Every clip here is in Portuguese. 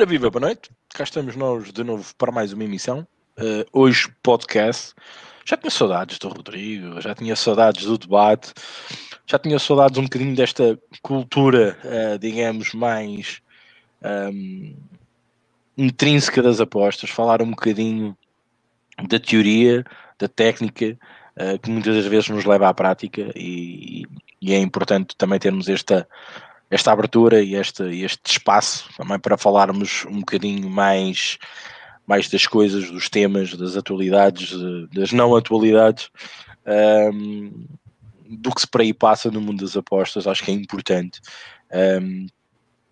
Ora, viva, boa noite. Cá estamos nós de novo para mais uma emissão. Uh, hoje, podcast. Já tinha saudades do Rodrigo, já tinha saudades do debate, já tinha saudades um bocadinho desta cultura, uh, digamos, mais um, intrínseca das apostas. Falar um bocadinho da teoria, da técnica, uh, que muitas das vezes nos leva à prática e, e é importante também termos esta esta abertura e este, este espaço também para falarmos um bocadinho mais, mais das coisas, dos temas, das atualidades, das não atualidades, um, do que se por aí passa no mundo das apostas. Acho que é importante um,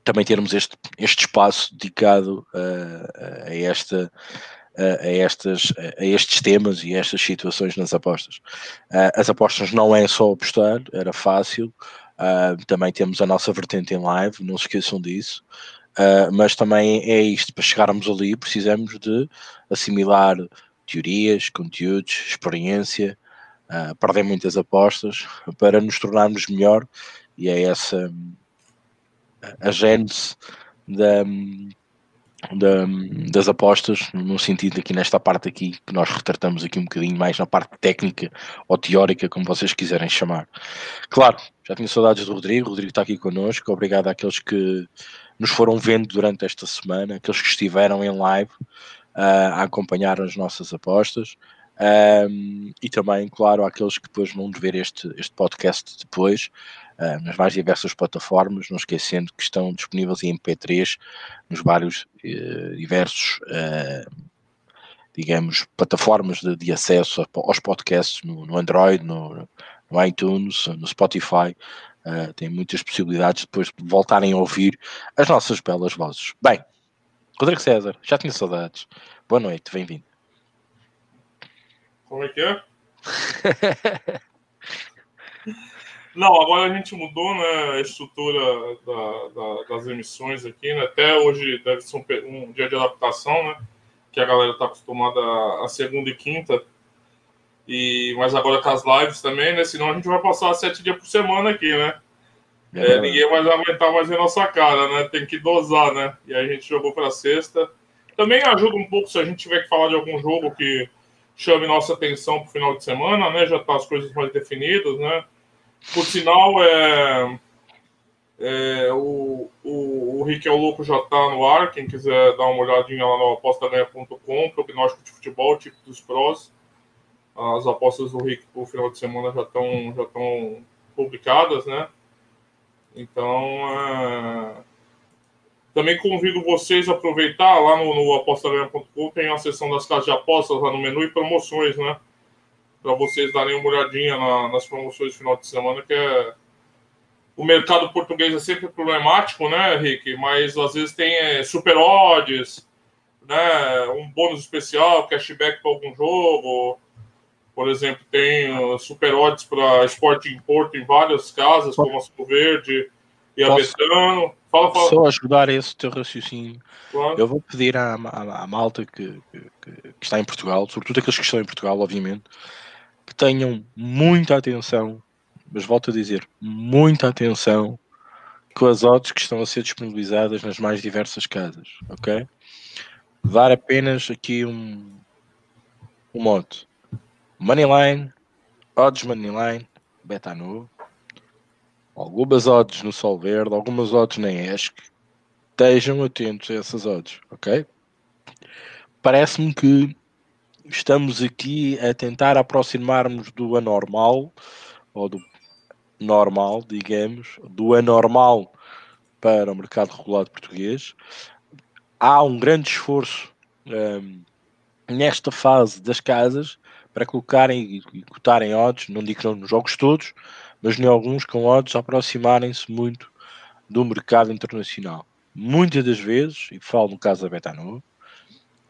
também termos este, este espaço dedicado a, a esta. A, estas, a estes temas e a estas situações nas apostas. As apostas não é só apostar, era fácil, Uh, também temos a nossa vertente em live, não se esqueçam disso. Uh, mas também é isto, para chegarmos ali precisamos de assimilar teorias, conteúdos, experiência, uh, perder muitas apostas para nos tornarmos melhor e é essa a gênese da, da, das apostas, no sentido aqui nesta parte aqui, que nós retratamos aqui um bocadinho mais na parte técnica ou teórica, como vocês quiserem chamar. Claro, já tinha saudades do Rodrigo, o Rodrigo está aqui connosco, obrigado àqueles que nos foram vendo durante esta semana, aqueles que estiveram em live uh, a acompanhar as nossas apostas. Um, e também, claro, àqueles que depois vão ver este, este podcast depois, uh, nas mais diversas plataformas, não esquecendo que estão disponíveis em MP3 nos vários uh, diversos, uh, digamos, plataformas de, de, acesso aos podcasts no, no Android, no, no, iTunes, no Spotify. tem muitas possibilidades depois de voltarem a ouvir as nossas belas vozes. Bem, Rodrigo César, já tinha saudades. Boa noite, bem-vindo. Como é que é? Não, agora a gente mudou né, a estrutura da, da, das emissões aqui, né? Até hoje deve ser um, um, dia de adaptação, né? Que a galera está acostumada a, segunda e quinta. E, mas agora com as lives também, né? Senão a gente vai passar sete dias por semana aqui, né? É, é, ninguém vai aguentar mais a nossa cara, né? Tem que dosar, né? E aí a gente jogou para sexta. Também ajuda um pouco se a gente tiver que falar de algum jogo que chame nossa atenção para o final de semana, né? Já tá as coisas mais definidas, né? Por sinal, é, é o, o, o Rick é o Louco já está no ar. Quem quiser dar uma olhadinha lá no apostaganha.com, prognóstico de futebol, tipo dos prós. As apostas do Rick para o final de semana já estão já publicadas, né? Então, é, também convido vocês a aproveitar lá no, no apostaganha.com, tem a seção das casas de apostas lá no menu e promoções, né? Para vocês darem uma olhadinha na, nas promoções de final de semana, que é. O mercado português é sempre problemático, né, Rick? Mas às vezes tem é, super odds, né? Um bônus especial, cashback para algum jogo. Por exemplo, tem uh, super odds para esporte em Porto em várias casas, como a Sul Verde e a Posso... Betano. Fala, fala. Só ajudar esse teu raciocínio. Claro. Eu vou pedir à, à, à malta que, que, que, está em Portugal, sobretudo aqueles que estão em Portugal, obviamente, tenham muita atenção, mas volto a dizer, muita atenção com as odds que estão a ser disponibilizadas nas mais diversas casas, ok? Dar apenas aqui um, um mote. Moneyline, odds Moneyline, Betano, algumas odds no Sol Verde, algumas odds na ESC. Estejam atentos a essas odds, ok? Parece-me que estamos aqui a tentar aproximarmos do anormal, ou do normal, digamos, do anormal para o mercado regulado português. Há um grande esforço um, nesta fase das casas para colocarem e cotarem odds, não digo nos jogos todos, mas em alguns com odds aproximarem-se muito do mercado internacional. Muitas das vezes, e falo no caso da Betano,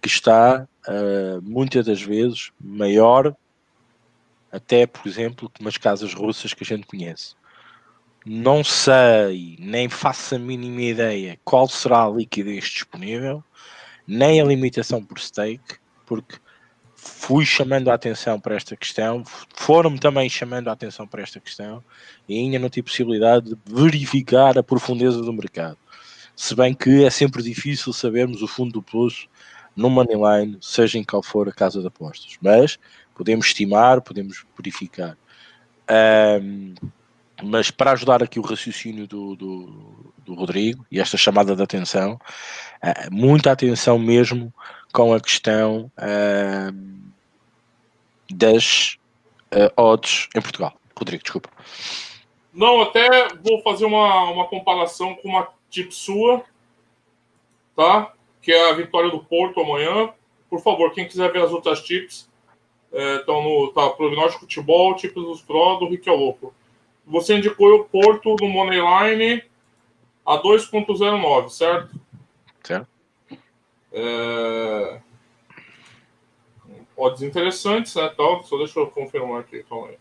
que está uh, muitas das vezes maior até, por exemplo, que umas casas russas que a gente conhece. Não sei, nem faço a mínima ideia qual será a liquidez disponível, nem a limitação por stake, porque fui chamando a atenção para esta questão, foram-me também chamando a atenção para esta questão e ainda não tive possibilidade de verificar a profundeza do mercado. Se bem que é sempre difícil sabermos o fundo do poço no Moneyline, seja em qual for a casa de apostas. Mas podemos estimar, podemos verificar. Um, mas para ajudar aqui o raciocínio do, do, do, Rodrigo e esta chamada de atenção, uh, muita atenção mesmo com a questão uh, das uh, odds em Portugal. Rodrigo, desculpa. Não, até vou fazer uma, uma comparação com uma tip sua, tá? Que é a vitória do Porto amanhã. Por favor, quem quiser ver as outras tips, estão é, no tá, Prognóstico Futebol, tips dos Pro, do Rick Louco. Você indicou o Porto no Moneyline a 2.09, certo? Certo. É... Odds interessantes, né? Tal. Só deixa eu confirmar aqui, calma aí.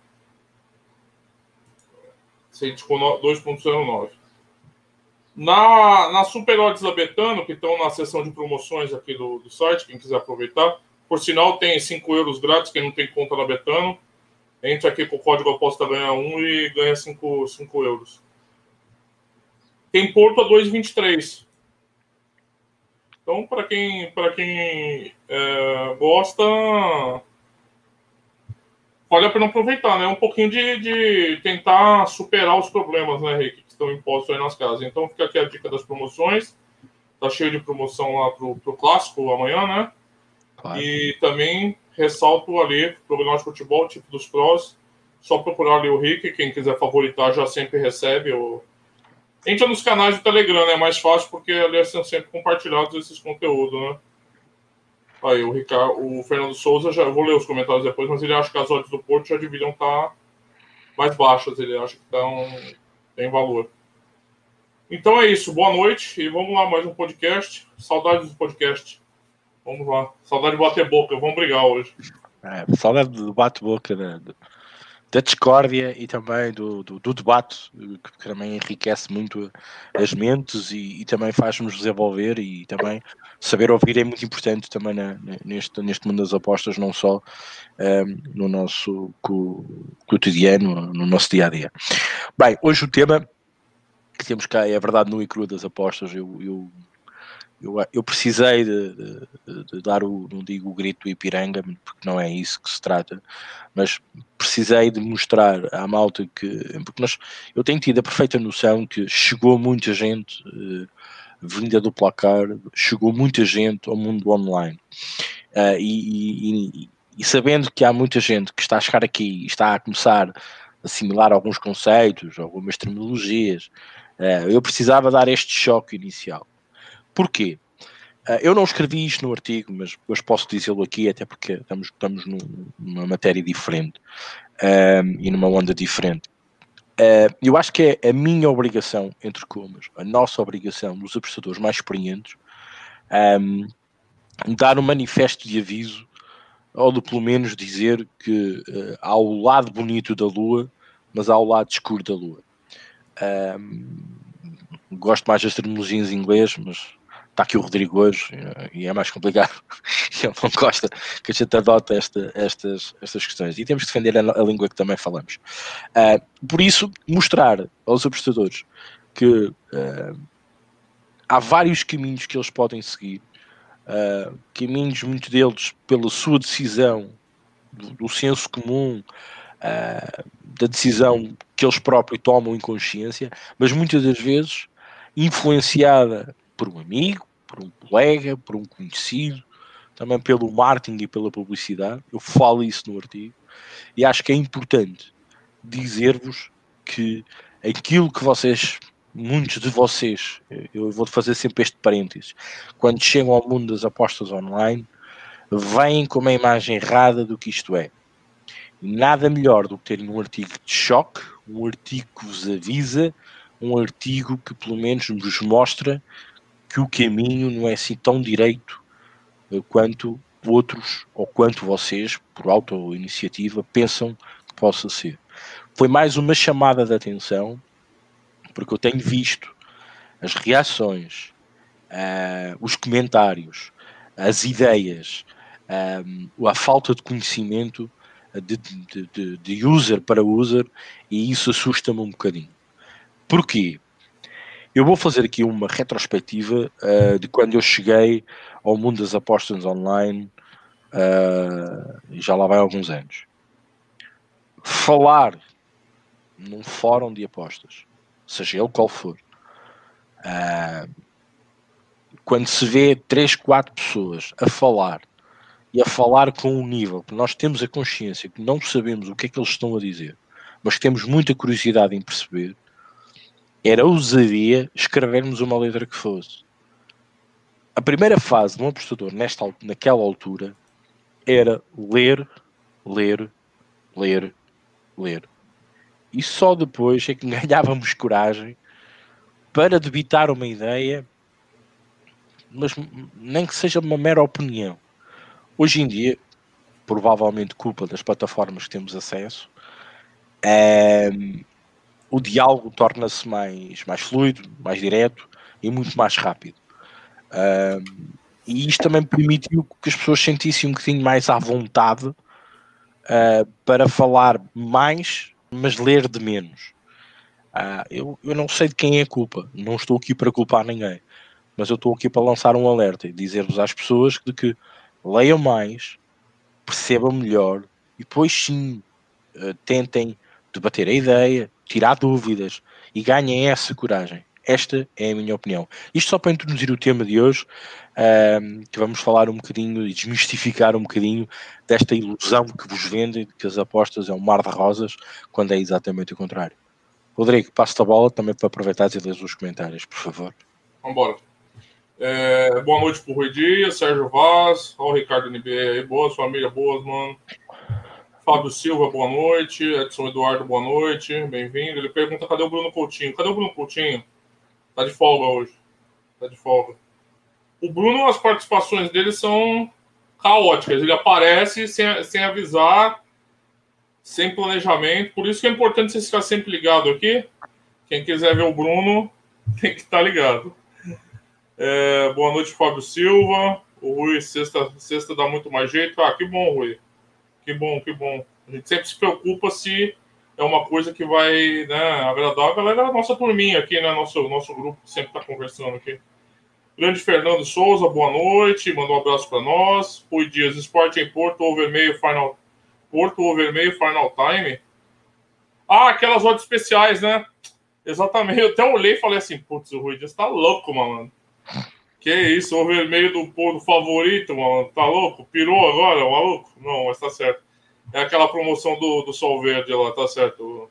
Você indicou 2.09. Na, na Super Odds da Betano, que estão na seção de promoções aqui do, do site, quem quiser aproveitar, por sinal, tem 5 euros grátis, quem não tem conta na Betano. Entra aqui com o código aposta ganha 1 e ganha 5, 5 euros. Tem Porto a 2,23. Então, para quem, pra quem é, gosta, vale a pena aproveitar, né? Um pouquinho de, de tentar superar os problemas, né, Rick, que estão impostos aí nas casas. Então, fica aqui a dica das promoções. Tá cheio de promoção lá pro, pro clássico amanhã, né? Claro. E também ressalto ali, prognóstico de futebol, tipo dos prós. Só procurar ali o Rick, quem quiser favoritar já sempre recebe o, Entra nos canais do Telegram, né? É mais fácil porque ali são sempre compartilhados esses conteúdos, né? Aí, o, Ricardo, o Fernando Souza, já vou ler os comentários depois, mas ele acha que as odds do Porto já deveriam estar mais baixas. Ele acha que estão, tem valor. Então é isso. Boa noite e vamos lá, mais um podcast. Saudades do podcast. Vamos lá. Saudade de bater boca. Vamos brigar hoje. É, saudade do bate-boca, né? Da discórdia e também do, do, do, debate, que também enriquece muito as mentes e, e também faz-nos desenvolver e também saber ouvir é muito importante também na, neste, neste mundo das apostas, não só um, no nosso cotidiano, no nosso dia a dia. Bem, hoje o tema que temos cá é a verdade no e crua das apostas. Eu, eu eu, eu precisei de, de, de, dar o, não digo o grito do Ipiranga, porque não é isso que se trata, mas precisei de mostrar à malta que, porque nós, eu tenho tido a perfeita noção que chegou muita gente, uh, vinda do placar, chegou muita gente ao mundo online. Uh, e, e, e, sabendo que há muita gente que está a chegar aqui e está a começar a assimilar alguns conceitos, algumas terminologias, uh, eu precisava dar este choque inicial. Porquê? Uh, eu não escrevi isto no artigo, mas hoje posso dizê-lo aqui, até porque estamos, estamos numa matéria diferente uh, e numa onda diferente. Uh, eu acho que é a minha obrigação, entre comas, a nossa obrigação dos apostadores mais experientes, um, dar um manifesto de aviso, ou de pelo menos dizer que uh, há o lado bonito da Lua, mas há o lado escuro da Lua. Um, gosto mais das terminologias em inglês, mas está aqui o Rodrigo hoje e é mais complicado. Ele não gosta que a gente adota esta, estas, estas questões e temos que defender a, a língua que também falamos. Uh, por isso, mostrar aos apostadores que uh, há vários caminhos que eles podem seguir, uh, caminhos, muitos deles, pela sua decisão, do, do senso comum, da decisão que eles próprios tomam em consciência, mas muitas das vezes influenciada por um amigo, por um colega, por um conhecido, também pelo marketing e pela publicidade. Eu falo isso no artigo e acho que é importante dizer-vos que aquilo que vocês, muitos de vocês, eu vou fazer sempre este parênteses, quando chegam ao mundo das apostas online, vêm com uma imagem errada do que isto é. Nada melhor do que terem um artigo de choque, um artigo que vos avisa, um artigo que pelo menos vos mostra que o caminho não é assim tão direito quanto outros ou quanto vocês, por auto-iniciativa, pensam que possa ser. Foi mais uma chamada de atenção, porque eu tenho visto as reações, uh, os comentários, as ideias, uh, a falta de conhecimento de, de, de, de user para user, e isso assusta-me um bocadinho. Porquê? Eu vou fazer aqui uma retrospectiva uh, de quando eu cheguei ao mundo das apostas online, uh, já lá vai alguns anos. Falar num fórum de apostas, seja ele qual for, uh, quando se vê 3, 4 pessoas a falar e a falar com um nível que nós temos a consciência que não sabemos o que é que eles estão a dizer, mas temos muita curiosidade em perceber, era ousadia escrevermos uma letra que fosse. A primeira fase de um apostador nesta, naquela altura era ler, ler, ler, ler. E só depois é que ganhávamos coragem para debitar uma ideia, mas nem que seja uma mera opinião. Hoje em dia, provavelmente culpa das plataformas que temos acesso, é, o diálogo torna-se mais, mais fluido, mais direto e muito mais rápido. E isto também permitiu que as pessoas sentissem um bocadinho mais à vontade uh, para falar mais, mas ler de menos. Uh, eu, eu não sei de quem é a culpa, não estou aqui para culpar ninguém, mas eu estou aqui para lançar um alerta e dizer-vos às pessoas de que leiam mais, percebam melhor e depois sim uh, tentem debater a ideia, tirar dúvidas e ganhem essa coragem. Esta é a minha opinião. Isto só para introduzir o tema de hoje, um, que vamos falar um bocadinho e desmistificar um bocadinho desta ilusão que vos vendem de que as apostas é um mar de rosas, quando é exatamente o contrário. Rodrigo, passo-te a bola também para aproveitar e ler os comentários, por favor. Vamos embora. É, boa noite para o Rui Dias, Sérgio Vaz, o Ricardo NBA, boas, família, boas, mano. Fábio Silva, boa noite. Edson Eduardo, boa noite. Bem-vindo. Ele pergunta: cadê o Bruno Coutinho? Cadê o Bruno Coutinho? Tá de folga hoje. Tá de folga. O Bruno, as participações dele são caóticas. Ele aparece sem, sem avisar, sem planejamento. Por isso que é importante você ficar sempre ligado aqui. Quem quiser ver o Bruno, tem que estar tá ligado. É, boa noite, Fábio Silva. O Rui, sexta, sexta dá muito mais jeito. Ah, que bom, Rui. Que bom, que bom. A gente sempre se preocupa se é uma coisa que vai né, agradar a galera da nossa turminha aqui, né? Nosso, nosso grupo que sempre está conversando aqui. Grande Fernando Souza, boa noite. Mandou um abraço para nós. Rui Dias, esporte em Porto ou Vermelho Final. Porto ou Vermelho Final Time. Ah, aquelas odds especiais, né? Exatamente. Eu até olhei e falei assim: putz, o Rui Dias tá louco, mano. Que isso, o vermelho do, do favorito, mano. Tá louco? Pirou agora, maluco? Não, mas tá certo. É aquela promoção do, do Sol Verde lá, tá certo.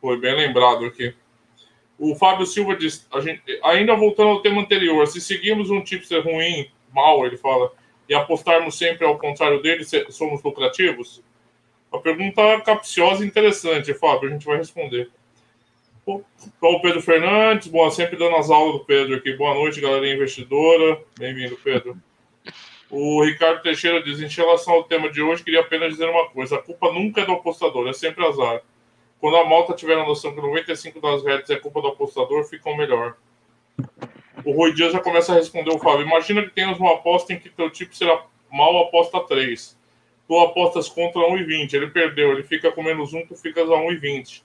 Foi bem lembrado aqui. O Fábio Silva diz, gente, ainda voltando ao tema anterior, se seguirmos um tipster ruim, mal, ele fala, e apostarmos sempre ao contrário dele, somos lucrativos? A pergunta capciosa e interessante, Fábio, a gente vai responder. O Pedro Fernandes, bom, sempre dando as aulas do Pedro aqui. Boa noite, galera investidora. Bem-vindo, Pedro. O Ricardo Teixeira diz: em relação ao tema de hoje, queria apenas dizer uma coisa: a culpa nunca é do apostador, é sempre azar. Quando a malta tiver a noção que 95 das redes é culpa do apostador, ficam melhor. O Rui Dias já começa a responder o Fábio. Imagina que temos uma aposta em que teu tipo será mal aposta 3. Tu apostas contra 1,20. Ele perdeu, ele fica com menos 1, tu ficas a 1,20.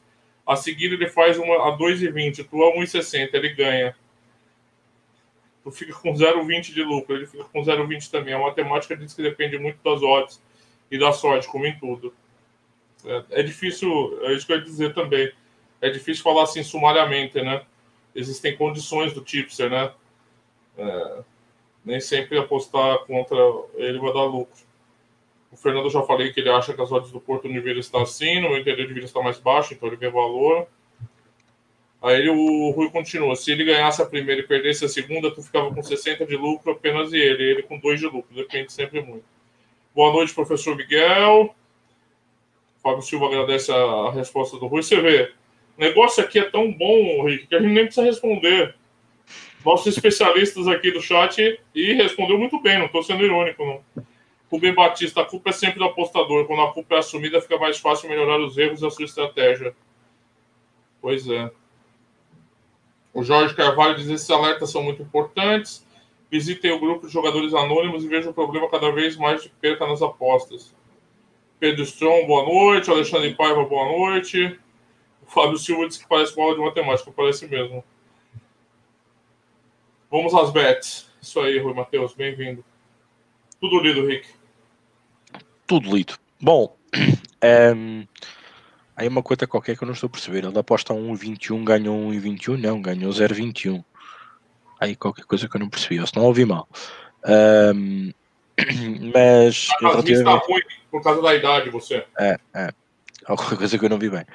A seguir ele faz uma a 2,20, tu a 1,60, ele ganha. Tu fica com 0,20 de lucro, ele fica com 0,20 também. A matemática diz que depende muito das odds e da sorte, como em tudo. É, é difícil, é isso que eu ia dizer também. É difícil falar assim sumariamente, né? Existem condições do tipster, né? É, nem sempre apostar contra ele vai dar lucro. O Fernando já falei que ele acha que as odds do Porto deveria estar assim, no meu entender deveria estar mais baixo, então ele vê valor. Aí o Rui continua: se ele ganhasse a primeira e perdesse a segunda, tu ficava com 60 de lucro apenas e ele, ele com 2 de lucro, depende sempre muito. Boa noite, professor Miguel. Fábio Silva agradece a resposta do Rui. Você vê, o negócio aqui é tão bom, Rick, que a gente nem precisa responder. Nossos especialistas aqui do chat e respondeu muito bem, não estou sendo irônico, não. Rubem Batista, a culpa é sempre do apostador. Quando a culpa é assumida, fica mais fácil melhorar os erros da sua estratégia. Pois é. O Jorge Carvalho diz: esses alertas são muito importantes. Visitem o grupo de jogadores anônimos e vejam o problema cada vez mais de perca nas apostas. Pedro Strong, boa noite. Alexandre Paiva, boa noite. O Fábio Silva disse que parece uma aula de matemática, parece mesmo. Vamos às bets. Isso aí, Rui Matheus, bem-vindo. Tudo lido, Rick. Tudo lido. Bom, um, aí uma coisa qualquer que eu não estou a perceber. Ele aposta 1,21, ganhou 1,21, não, ganhou 0,21. Aí qualquer coisa que eu não percebi, ou se não ouvi mal. Um, mas. A está ruim por causa da idade, você. É, é. Alguma coisa que eu não vi bem.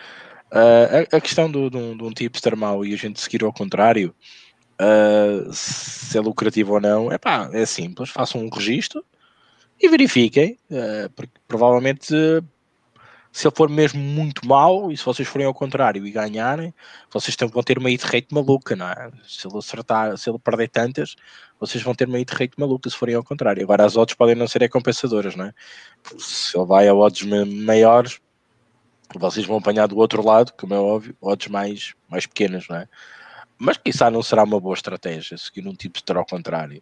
Uh, a, a, questão do, do, de um tipster mau e a gente seguir ao contrário, uh, se é lucrativo ou não, é pá, é simples. Façam um registro e verifiquem, uh, porque provavelmente se ele for mesmo muito mau e se vocês forem ao contrário e ganharem, vocês vão ter uma hit rate maluca, não é? Se ele acertar, se ele perder tantas, vocês vão ter uma hit rate maluca se forem ao contrário. Agora as odds podem não ser compensadoras, não é? Se ele vai a odds maiores, vocês vão apanhar do outro lado, como é óbvio, odds mais, mais pequenas, não é? Mas quizá não será uma boa estratégia seguir um tipo de ao contrário.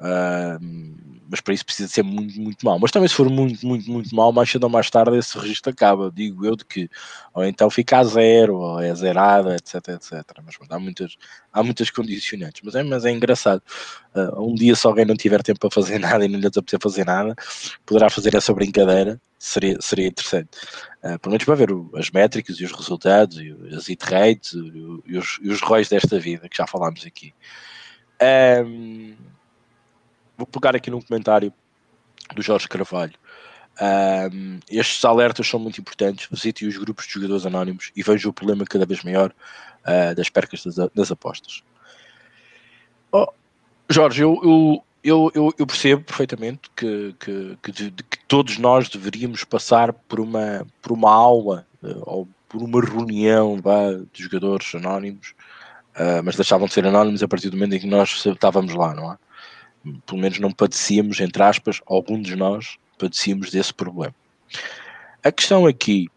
Uh, mas para isso precisa ser muito, muito mal. Mas também se for muito, muito, muito mal, mais cedo ou mais tarde esse registro acaba, digo eu, de que ou então fica a zero, ou é zerada, etc, etc. Mas há muitas, há muitas condicionantes. Mas é, mas é engraçado. Uh, um dia, se alguém não tiver tempo para fazer nada e não lhe apetecer fazer nada, poderá fazer essa brincadeira, seria, seria interessante. Uh, pelo menos para ver o, as métricas e os resultados, e as hit rates e, e os, e os ROIs desta vida, que já falámos aqui. Um, Vou pegar aqui num comentário do Jorge Carvalho. Um, estes alertas são muito importantes. Visite os grupos de jogadores anónimos e vejo o problema cada vez maior uh, das percas das, das apostas. Oh, Jorge, eu, eu, eu, eu, percebo perfeitamente que, que, que, de, que, todos nós deveríamos passar por uma, por uma aula uh, ou por uma reunião vá, de jogadores anónimos, uh, mas deixavam de ser anónimos a partir do momento em que nós estávamos lá, não é? Pelo menos não padecíamos, entre aspas, algum de nós padecíamos desse problema. A questão aqui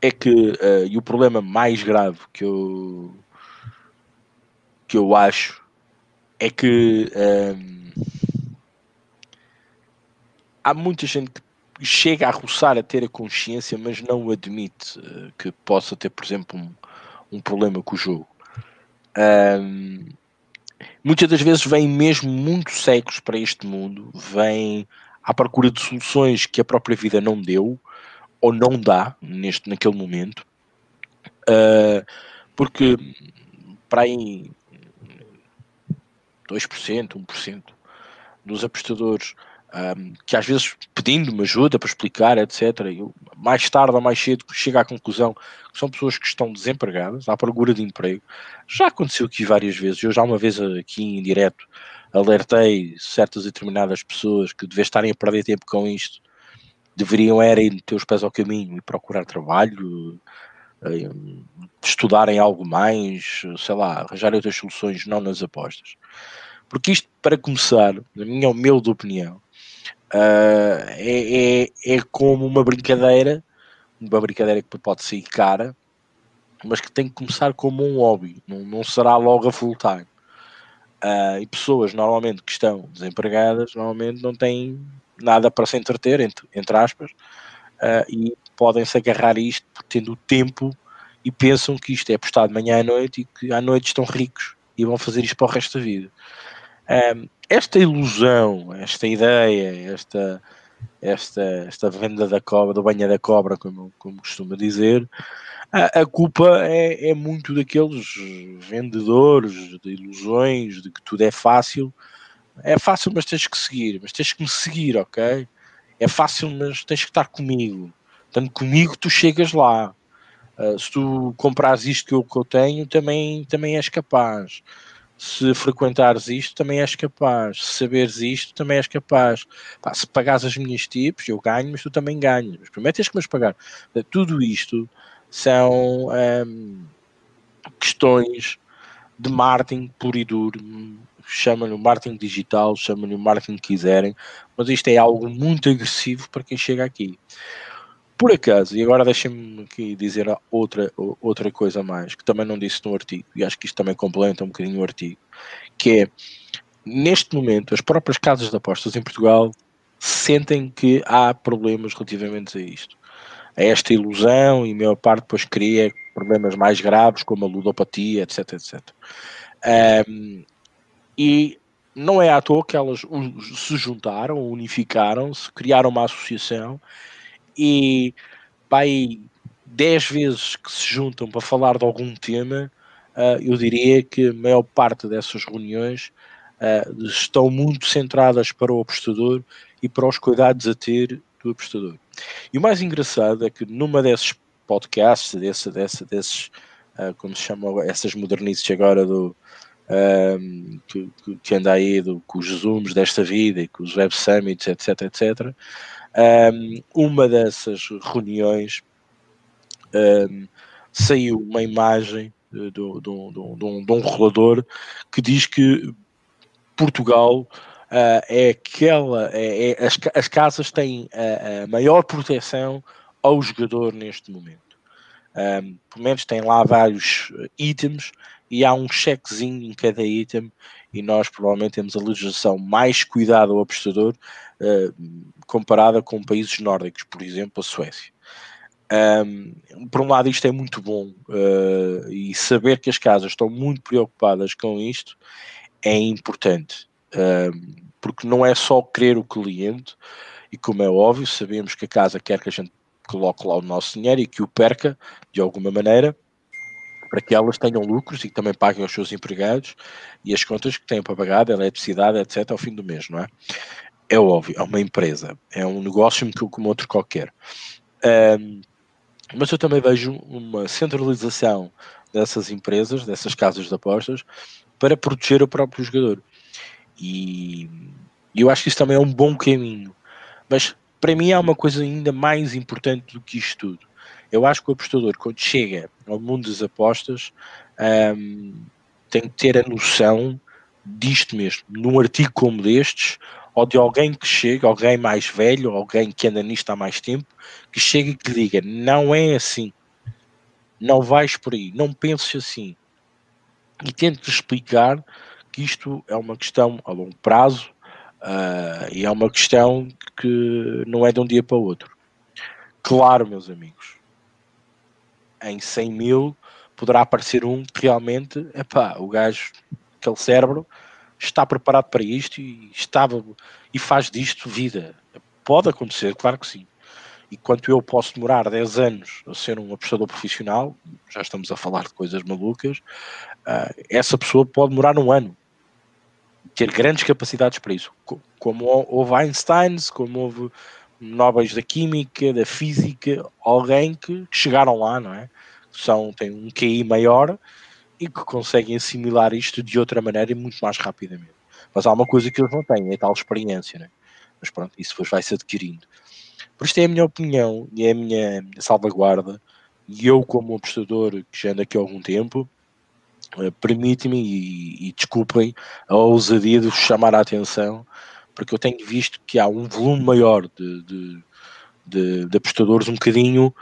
é que, uh, e o problema mais grave que eu, que eu acho é que ehm, há muita gente que chega a roçar a ter a consciência, mas não admite uh, que possa ter, por exemplo, um, um problema com o jogo. Um, muitas das vezes vêm mesmo muito cegos para este mundo, vêm à procura de soluções que a própria vida não deu ou não dá neste, naquele momento, uh, porque para aí 2%, 1% dos apostadores um, que às vezes pedindo-me ajuda para explicar, etc. Eu, mais tarde ou mais cedo chego à conclusão que são pessoas que estão desempregadas, à procura de emprego. Já aconteceu aqui várias vezes. Eu já uma vez aqui em direto alertei certas e determinadas pessoas que devem estarem a perder tempo com isto, deveriam era ir meter os pés ao caminho e procurar trabalho, eh, estudarem algo mais, sei lá, arranjarem outras soluções, não nas apostas. Porque isto, para começar, na minha humilde opinião, Uh, é, é, é, como uma brincadeira, uma brincadeira que pode ser cara, mas que tem que começar como um hobby, não, não será logo a full time. Uh, e pessoas normalmente que estão desempregadas normalmente não têm nada para se entreter, entre, entre aspas, uh, e podem-se agarrar a isto tendo tempo e pensam que isto é apostado de manhã à noite e que à noite estão ricos e vão fazer isto para o resto da vida. Esta ilusão, esta ideia, esta, esta, esta venda da cobra, do banho da cobra, como, como costuma dizer, a, a culpa é, é, muito daqueles vendedores de ilusões, de que tudo é fácil. É fácil, mas tens que seguir, mas tens que me seguir, ok? É fácil, mas tens que estar comigo. Portanto, comigo tu chegas lá. Uh, se tu comprares isto que eu, que eu tenho, também, também és capaz se frequentares isto, também és capaz. Se saberes isto, também és capaz. Pá, se pagares as minhas tipos, eu ganho, mas tu também ganhas. Mas primeiro tens que me pagar. Tudo isto são hum, questões de marketing puro e duro. Chamam-lhe o marketing digital, chamam-lhe o marketing que quiserem, mas isto é algo muito agressivo para quem chega aqui. Por acaso, e agora deixem-me aqui dizer outra, outra coisa mais, que também não disse no artigo, e acho que isto também complementa um bocadinho o artigo, que é, neste momento, as próprias casas de apostas em Portugal sentem que há problemas relativamente a isto. A esta ilusão, e a maior parte depois cria problemas mais graves, como a ludopatia, etc, etc. Um, e não é à toa que elas se juntaram, unificaram-se, criaram uma associação e vai dez vezes que se juntam para falar de algum tema, uh, eu diria que a maior parte dessas reuniões uh, estão muito centradas para o apostador e para os cuidados a ter do apostador. E o mais engraçado é que numa desses podcasts, desse, desse, desses, uh, como se chamam, essas modernices agora do, que, que, anda aí do, com os zooms desta vida e com os web summits, etc, etc. Um, uma dessas reuniões um, saiu uma imagem de, de, de, de um rolador que diz que Portugal uh, é aquela, é, é, as, as casas têm a, a, maior proteção ao jogador neste momento. Um, pelo menos tem lá vários itens e há um chequezinho em cada item e nós provavelmente temos a legislação mais cuidada ao apostador comparada com países nórdicos, por exemplo, a Suécia. Um, por um lado, isto é muito bom uh, e saber que as casas estão muito preocupadas com isto é importante, um, porque não é só querer o cliente, e como é óbvio, sabemos que a casa quer que a gente coloque lá o nosso dinheiro e que o perca de alguma maneira para que elas tenham lucros e também paguem os seus empregados e as contas que têm para pagar, a eletricidade, etc., ao fim do mês, não é? É óbvio, é uma empresa, é um negócio como outro qualquer. Um, mas eu também vejo uma centralização dessas empresas, dessas casas de apostas, para proteger o próprio jogador. E eu acho que isso também é um bom caminho. Mas para mim há uma coisa ainda mais importante do que isto tudo eu acho que o apostador, quando chega ao mundo das apostas, um, tem que ter a noção disto mesmo, num artigo como destes, ou de alguém que chega, alguém mais velho, alguém que anda nisto há mais tempo, que chega e que diga: não é assim, não vais por aí, não penses assim. E tente explicar que isto é uma questão a longo prazo uh, e é uma questão que não é de um dia para o outro. Claro, meus amigos, em 100 mil poderá aparecer um que realmente, epá, o gajo, aquele cérebro, está preparado para isto e estava e faz disto vida. Pode acontecer, claro que sim. E quanto eu posso demorar 10 anos a ser um apostador profissional, já estamos a falar de coisas malucas, uh, essa pessoa pode demorar um ano. Ter grandes capacidades para isso. Como houve Einsteins, como houve nobres da química, da física, alguém que chegaram lá, não é? São, têm um QI maior e que conseguem assimilar isto de outra maneira e muito mais rapidamente. Mas há uma coisa que eles não têm, é tal experiência, né? Mas pronto, isso depois vai-se adquirindo. Por isto é a minha opinião e é a minha salvaguarda. E eu, como apostador que já ando aqui há algum tempo, uh, permite-me e, e desculpem a ousadia de vos chamar a atenção porque eu tenho visto que há um volume maior de, de, de, de apostadores um bocadinho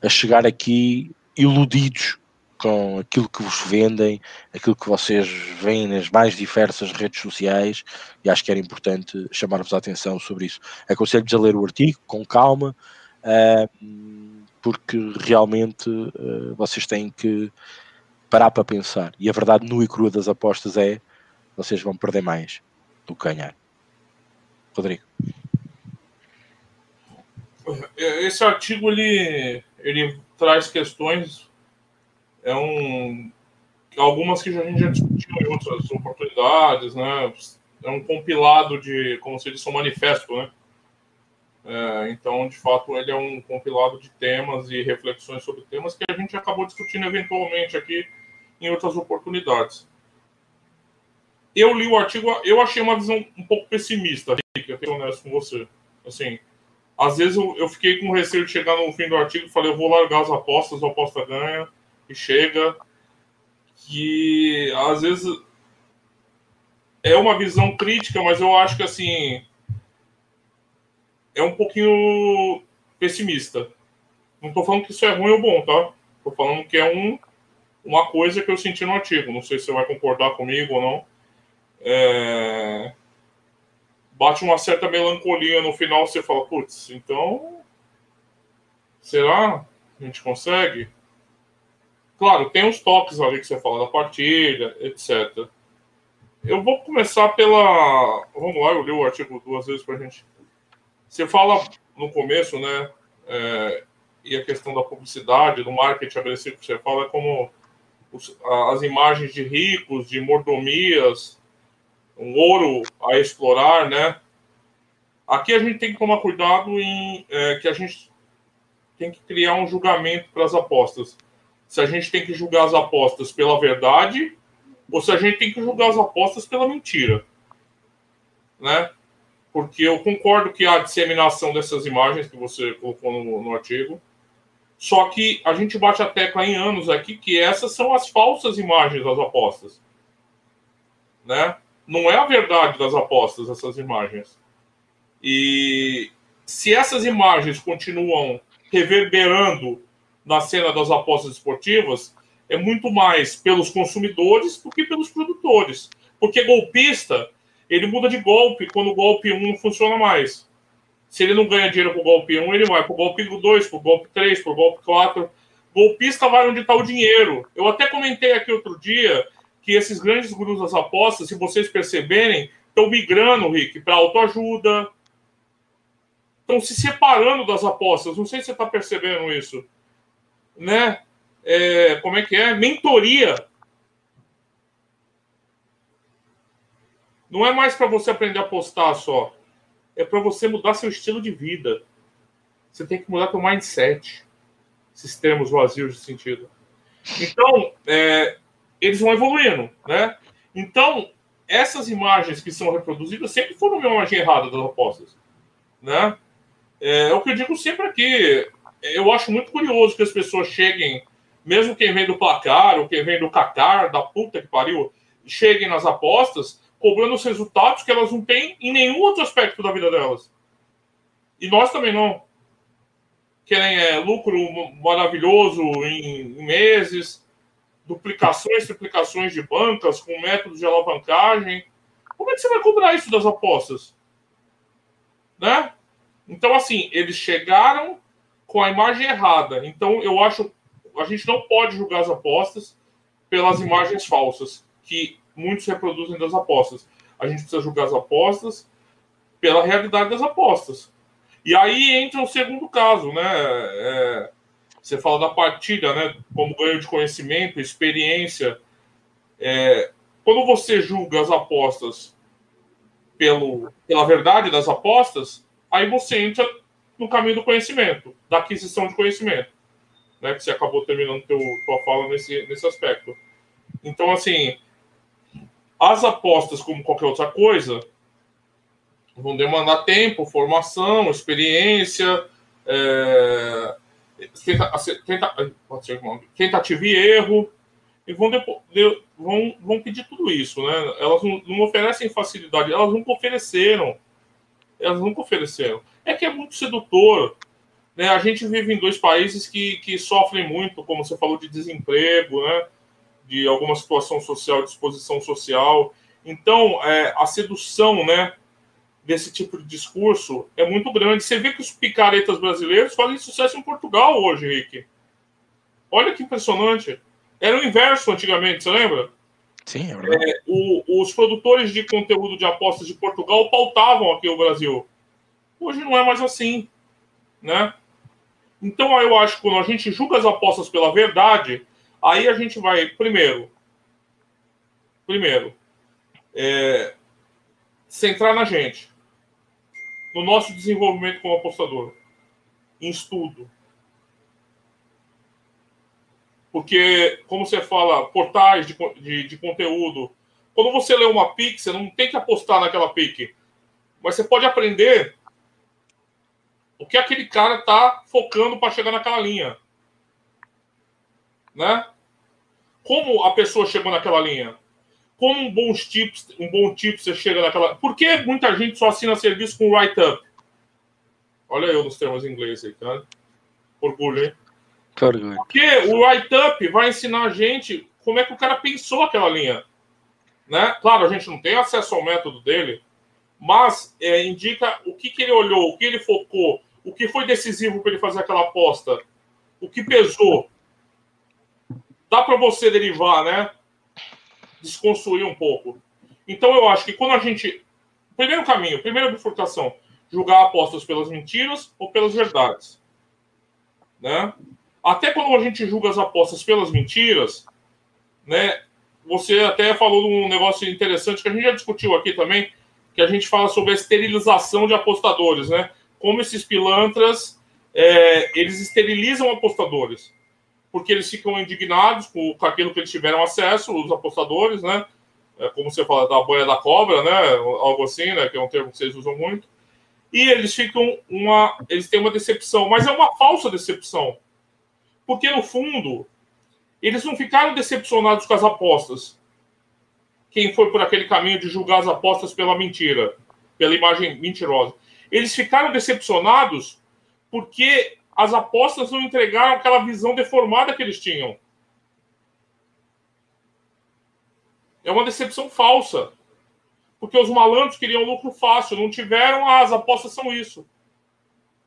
a chegar aqui iludidos com aquilo que vos vendem, aquilo que vocês veem nas mais diversas redes sociais, e acho que era importante chamar-vos a atenção sobre isso. Aconselho-vos a ler o artigo com calma, uh, porque realmente uh, vocês têm que parar para pensar. E a verdade nua e crua das apostas é vocês vão perder mais do que ganhar. Rodrigo. Esse artigo ele, ele traz questões, é um, algumas que a gente já discutiu em outras oportunidades, né? É um compilado de, como se diz, um manifesto, né? É, então, de fato, ele é um compilado de temas e reflexões sobre temas que a gente acabou discutindo eventualmente aqui em outras oportunidades. Eu li o artigo, eu achei uma visão um pouco pessimista eu tenho honesto com você. Assim, às vezes eu, eu fiquei com receio de chegar no fim do artigo e falei, eu vou largar as apostas, a aposta ganha, e chega. Que às vezes é uma visão crítica, mas eu acho que assim é um pouquinho pessimista. Não estou falando que isso é ruim ou bom, tá? Estou falando que é um, uma coisa que eu senti no artigo. Não sei se você vai concordar comigo ou não. É bate uma certa melancolia no final, você fala, putz, então será que a gente consegue? Claro, tem uns toques ali que você fala da partida, etc. eu vou começar pela. Vamos lá, eu li o artigo duas vezes para a gente. Você fala no começo, né? É, e a questão da publicidade, do marketing agressivo que você fala, é como os, as imagens de ricos, de mordomias, um ouro a explorar, né? Aqui a gente tem que tomar cuidado em é, que a gente tem que criar um julgamento para as apostas. Se a gente tem que julgar as apostas pela verdade ou se a gente tem que julgar as apostas pela mentira, né? Porque eu concordo que há disseminação dessas imagens que você colocou no, no artigo, só que a gente bate a tecla em anos aqui que essas são as falsas imagens das apostas, né? Não é a verdade das apostas essas imagens. E se essas imagens continuam reverberando na cena das apostas esportivas, é muito mais pelos consumidores do que pelos produtores. Porque golpista, ele muda de golpe quando o golpe 1 não funciona mais. Se ele não ganha dinheiro com o golpe 1, ele vai para o golpe 2, para o golpe 3, para o golpe 4. Golpista vai onde está o dinheiro. Eu até comentei aqui outro dia que esses grandes gurus das apostas, se vocês perceberem, estão migrando, Rick, para autoajuda. Estão se separando das apostas. Não sei se você está percebendo isso. Né? é, como é que é? Mentoria. Não é mais para você aprender a postar só. É para você mudar seu estilo de vida. Você tem que mudar seu mindset. Esses termos vazios de sentido. Então, é, eles vão evoluindo, né? Então, essas imagens que são reproduzidas sempre foram uma imagem errada das apostas, né? É, é o que eu digo sempre aqui. Eu acho muito curioso que as pessoas cheguem mesmo quem vem do placar ou quem vem do Qatar, da puta que pariu, cheguem nas apostas cobrando os resultados que elas não têm em nenhum outro aspecto da vida delas. E nós também não. Querem é, lucro maravilhoso em, em meses, duplicações, triplicações de bancas com métodos de alavancagem. Como é que você vai cobrar isso das apostas? Né? Então, assim, eles chegaram com a imagem errada. Então, eu acho a gente não pode julgar as apostas pelas imagens falsas que muitos reproduzem das apostas. A gente precisa julgar as apostas pela realidade das apostas. E aí entra o segundo caso, né? É, você fala da partilha, né? Como ganho de conhecimento, experiência. É, quando você julga as apostas pelo, pela verdade das apostas, aí você entra no caminho do conhecimento, da aquisição de conhecimento né? Que você acabou terminando teu, tua fala nesse, nesse aspecto. Então, assim, as apostas, como qualquer outra coisa, vão demandar tempo, formação, experiência, é, tenta, tentativa e erro, e vão, vão, vão pedir tudo isso, né? Elas não, não, oferecem facilidade, elas nunca ofereceram. Elas nunca ofereceram. É que é muito sedutor né, a gente vive em dois países que, que sofrem muito, como você falou, de desemprego, né, de alguma situação social, de exposição social. Então, é, a sedução né, desse tipo de discurso é muito grande. Você vê que os picaretas brasileiros fazem sucesso em Portugal hoje, Rick. Olha que impressionante. Era o inverso antigamente, você lembra? Sim, é verdade. É, o, os produtores de conteúdo de apostas de Portugal pautavam aqui o Brasil. Hoje não é mais assim, né? Então, eu acho que quando a gente julga as apostas pela verdade, aí a gente vai, primeiro, primeiro, é, centrar na gente, no nosso desenvolvimento como apostador, em estudo. Porque, como você fala, portais de, de, de conteúdo, quando você lê uma PIC, você não tem que apostar naquela PIC, mas você pode aprender o que aquele cara está focando para chegar naquela linha. Né? Como a pessoa chegou naquela linha? Como um bom tips, um bom tip você chega naquela. Por que muita gente só assina serviço com write-up? Olha eu nos termos inglês aí, tá? Orgulho, hein? Orgulho. Porque o write-up vai ensinar a gente como é que o cara pensou aquela linha. Né? Claro, a gente não tem acesso ao método dele, mas é, indica o que, que ele olhou, o que ele focou, o que foi decisivo para ele fazer aquela aposta? O que pesou? Dá para você derivar, né? Desconstruir um pouco. Então eu acho que quando a gente. Primeiro caminho, primeira bifurcação, julgar apostas pelas mentiras ou pelas verdades. Né? Até quando a gente julga as apostas pelas mentiras, né? Você até falou de um negócio interessante que a gente já discutiu aqui também, que a gente fala sobre a esterilização de apostadores, né? Como esses pilantras é, eles esterilizam apostadores, porque eles ficam indignados com, com aquilo que eles tiveram acesso, os apostadores, né? É, como você fala da boia da cobra, né? Algo assim, né? Que é um termo que vocês usam muito. E eles ficam uma, eles têm uma decepção, mas é uma falsa decepção, porque no fundo eles não ficaram decepcionados com as apostas. Quem foi por aquele caminho de julgar as apostas pela mentira, pela imagem mentirosa. Eles ficaram decepcionados porque as apostas não entregaram aquela visão deformada que eles tinham. É uma decepção falsa. Porque os malandros queriam lucro fácil, não tiveram, ah, as apostas são isso.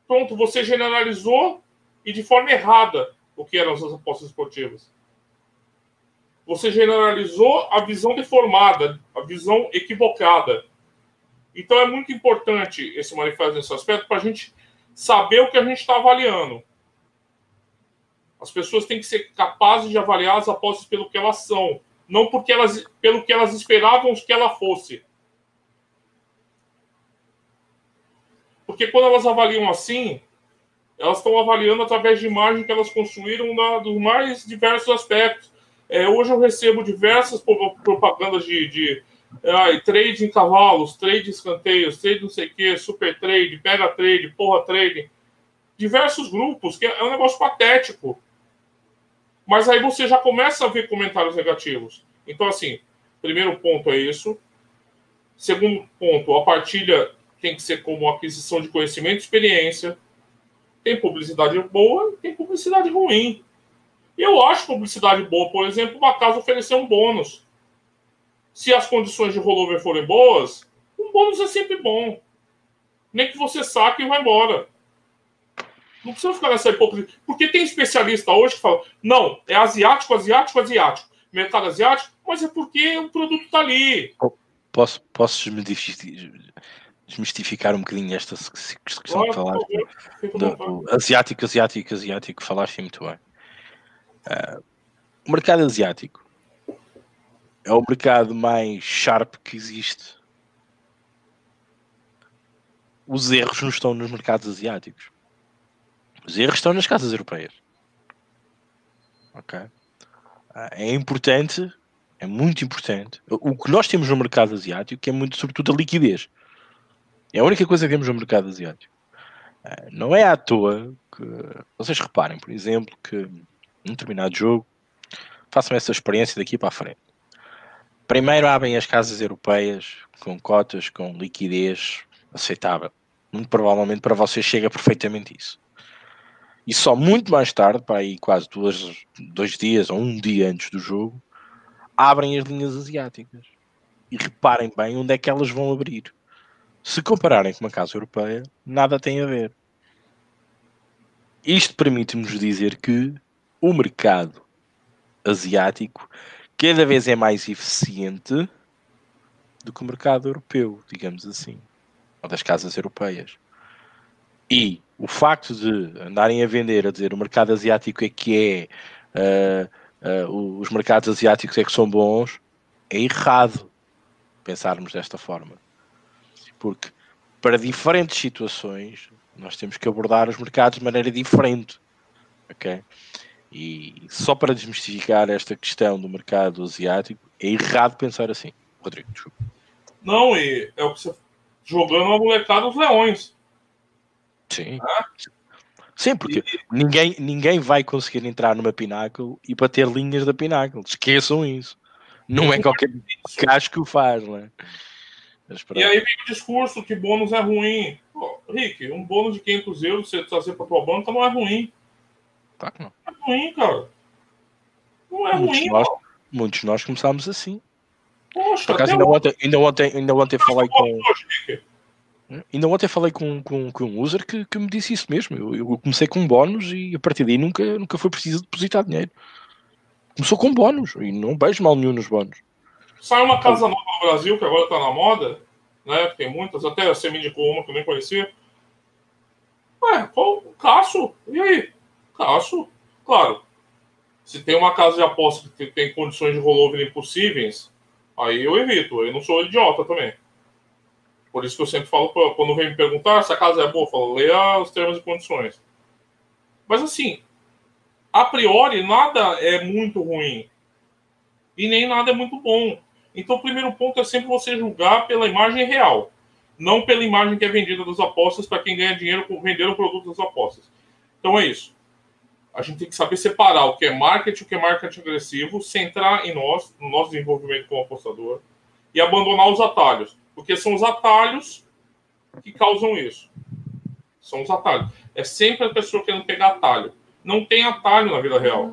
Pronto, você generalizou e de forma errada o que eram as apostas esportivas você generalizou a visão deformada, a visão equivocada. Então é muito importante esse manifesto nesse aspecto para a gente saber o que a gente está avaliando. As pessoas têm que ser capazes de avaliar as apostas pelo que elas são, não porque elas, pelo que elas esperavam que ela fosse. Porque quando elas avaliam assim, elas estão avaliando através de imagem que elas construíram na, dos mais diversos aspectos. É, hoje eu recebo diversas propagandas de, de ai, trade em cavalos, trade em escanteios, trade não sei o que, super trade, pega trade, porra trade. Diversos grupos, que é um negócio patético. Mas aí você já começa a ver comentários negativos. Então, assim, primeiro ponto é isso. Segundo ponto, a partilha tem que ser como aquisição de conhecimento e experiência. Tem publicidade boa, tem publicidade ruim. E eu acho publicidade boa, por exemplo, uma casa oferecer um bônus. Se as condições de rollover forem boas, um bônus é sempre bom. Nem que você saque e vá embora. Não precisa ficar nessa hipocrisia. Porque tem especialista hoje que fala: não, é asiático, asiático, asiático. Mercado asiático, mas é porque o produto está ali. Posso, posso desmistificar um bocadinho esta questão claro, de falar? Do, asiático, asiático, asiático, falaste muito bem. Uh, o mercado asiático é o mercado mais sharp que existe. Os erros não estão nos mercados asiáticos. Os erros estão nas casas europeias. Ok? Uh, é importante, é muito importante. O que nós temos no mercado asiático é muito, sobretudo, a liquidez. É a única coisa que temos no mercado asiático. Uh, não é à toa que vocês reparem, por exemplo, que um determinado jogo, façam essa experiência daqui para a frente. Primeiro abrem as casas europeias com cotas, com liquidez aceitável. Muito provavelmente para vocês chega perfeitamente isso. E só muito mais tarde, para aí quase duas, dois dias ou um dia antes do jogo, abrem as linhas asiáticas. E reparem bem onde é que elas vão abrir. Se compararem com uma casa europeia, nada tem a ver. Isto permite-nos dizer que o mercado asiático cada vez é mais eficiente do que o mercado europeu, digamos assim, ou das casas europeias. E o facto de andarem a vender, a dizer o mercado asiático é que é, uh, uh, os mercados asiáticos é que são bons, é errado pensarmos desta forma. Porque para diferentes situações nós temos que abordar os mercados de maneira diferente. ok? E só para desmistificar esta questão do mercado asiático, é errado pensar assim. Rodrigo, desculpa. Não, e é o que você. Jogando a molecada os leões. Sim. Sim, porque e... ninguém, ninguém vai conseguir entrar numa Pináculo e bater linhas da Pináculo. Esqueçam isso. Não é qualquer caso que o faz, não é? E aí vem o discurso que bônus é ruim. Pô, Rick, um bônus de 500 euros você trazer para tua banca não é ruim. Tá que não. É ruim, cara. Não é muitos ruim, nós, Muitos de nós começámos assim. Poxa, Por acaso, ainda ontem, ainda ontem, ainda ontem falei com. Ainda ontem falei com, com, com um user que, que me disse isso mesmo. Eu, eu comecei com bónus e a partir daí nunca, nunca foi preciso depositar dinheiro. Começou com bónus e não vejo mal nenhum nos bónus. Sai uma casa nova no Brasil, que agora está na moda, né? Tem muitas, até você me indicou uma que eu nem conhecia. Ué, qual? Caço. E aí? Caço. Claro. Se tem uma casa de aposta que tem condições de rollover impossíveis, aí eu evito. Eu não sou idiota também. Por isso que eu sempre falo, quando vem me perguntar se a casa é boa, eu falo, leia os termos e condições. Mas assim, a priori, nada é muito ruim. E nem nada é muito bom. Então, o primeiro ponto é sempre você julgar pela imagem real, não pela imagem que é vendida das apostas para quem ganha dinheiro com vender o produto das apostas. Então, é isso. A gente tem que saber separar o que é marketing, o que é marketing agressivo, centrar em nós, no nosso desenvolvimento como apostador e abandonar os atalhos, porque são os atalhos que causam isso. São os atalhos. É sempre a pessoa querendo pegar atalho. Não tem atalho na vida real.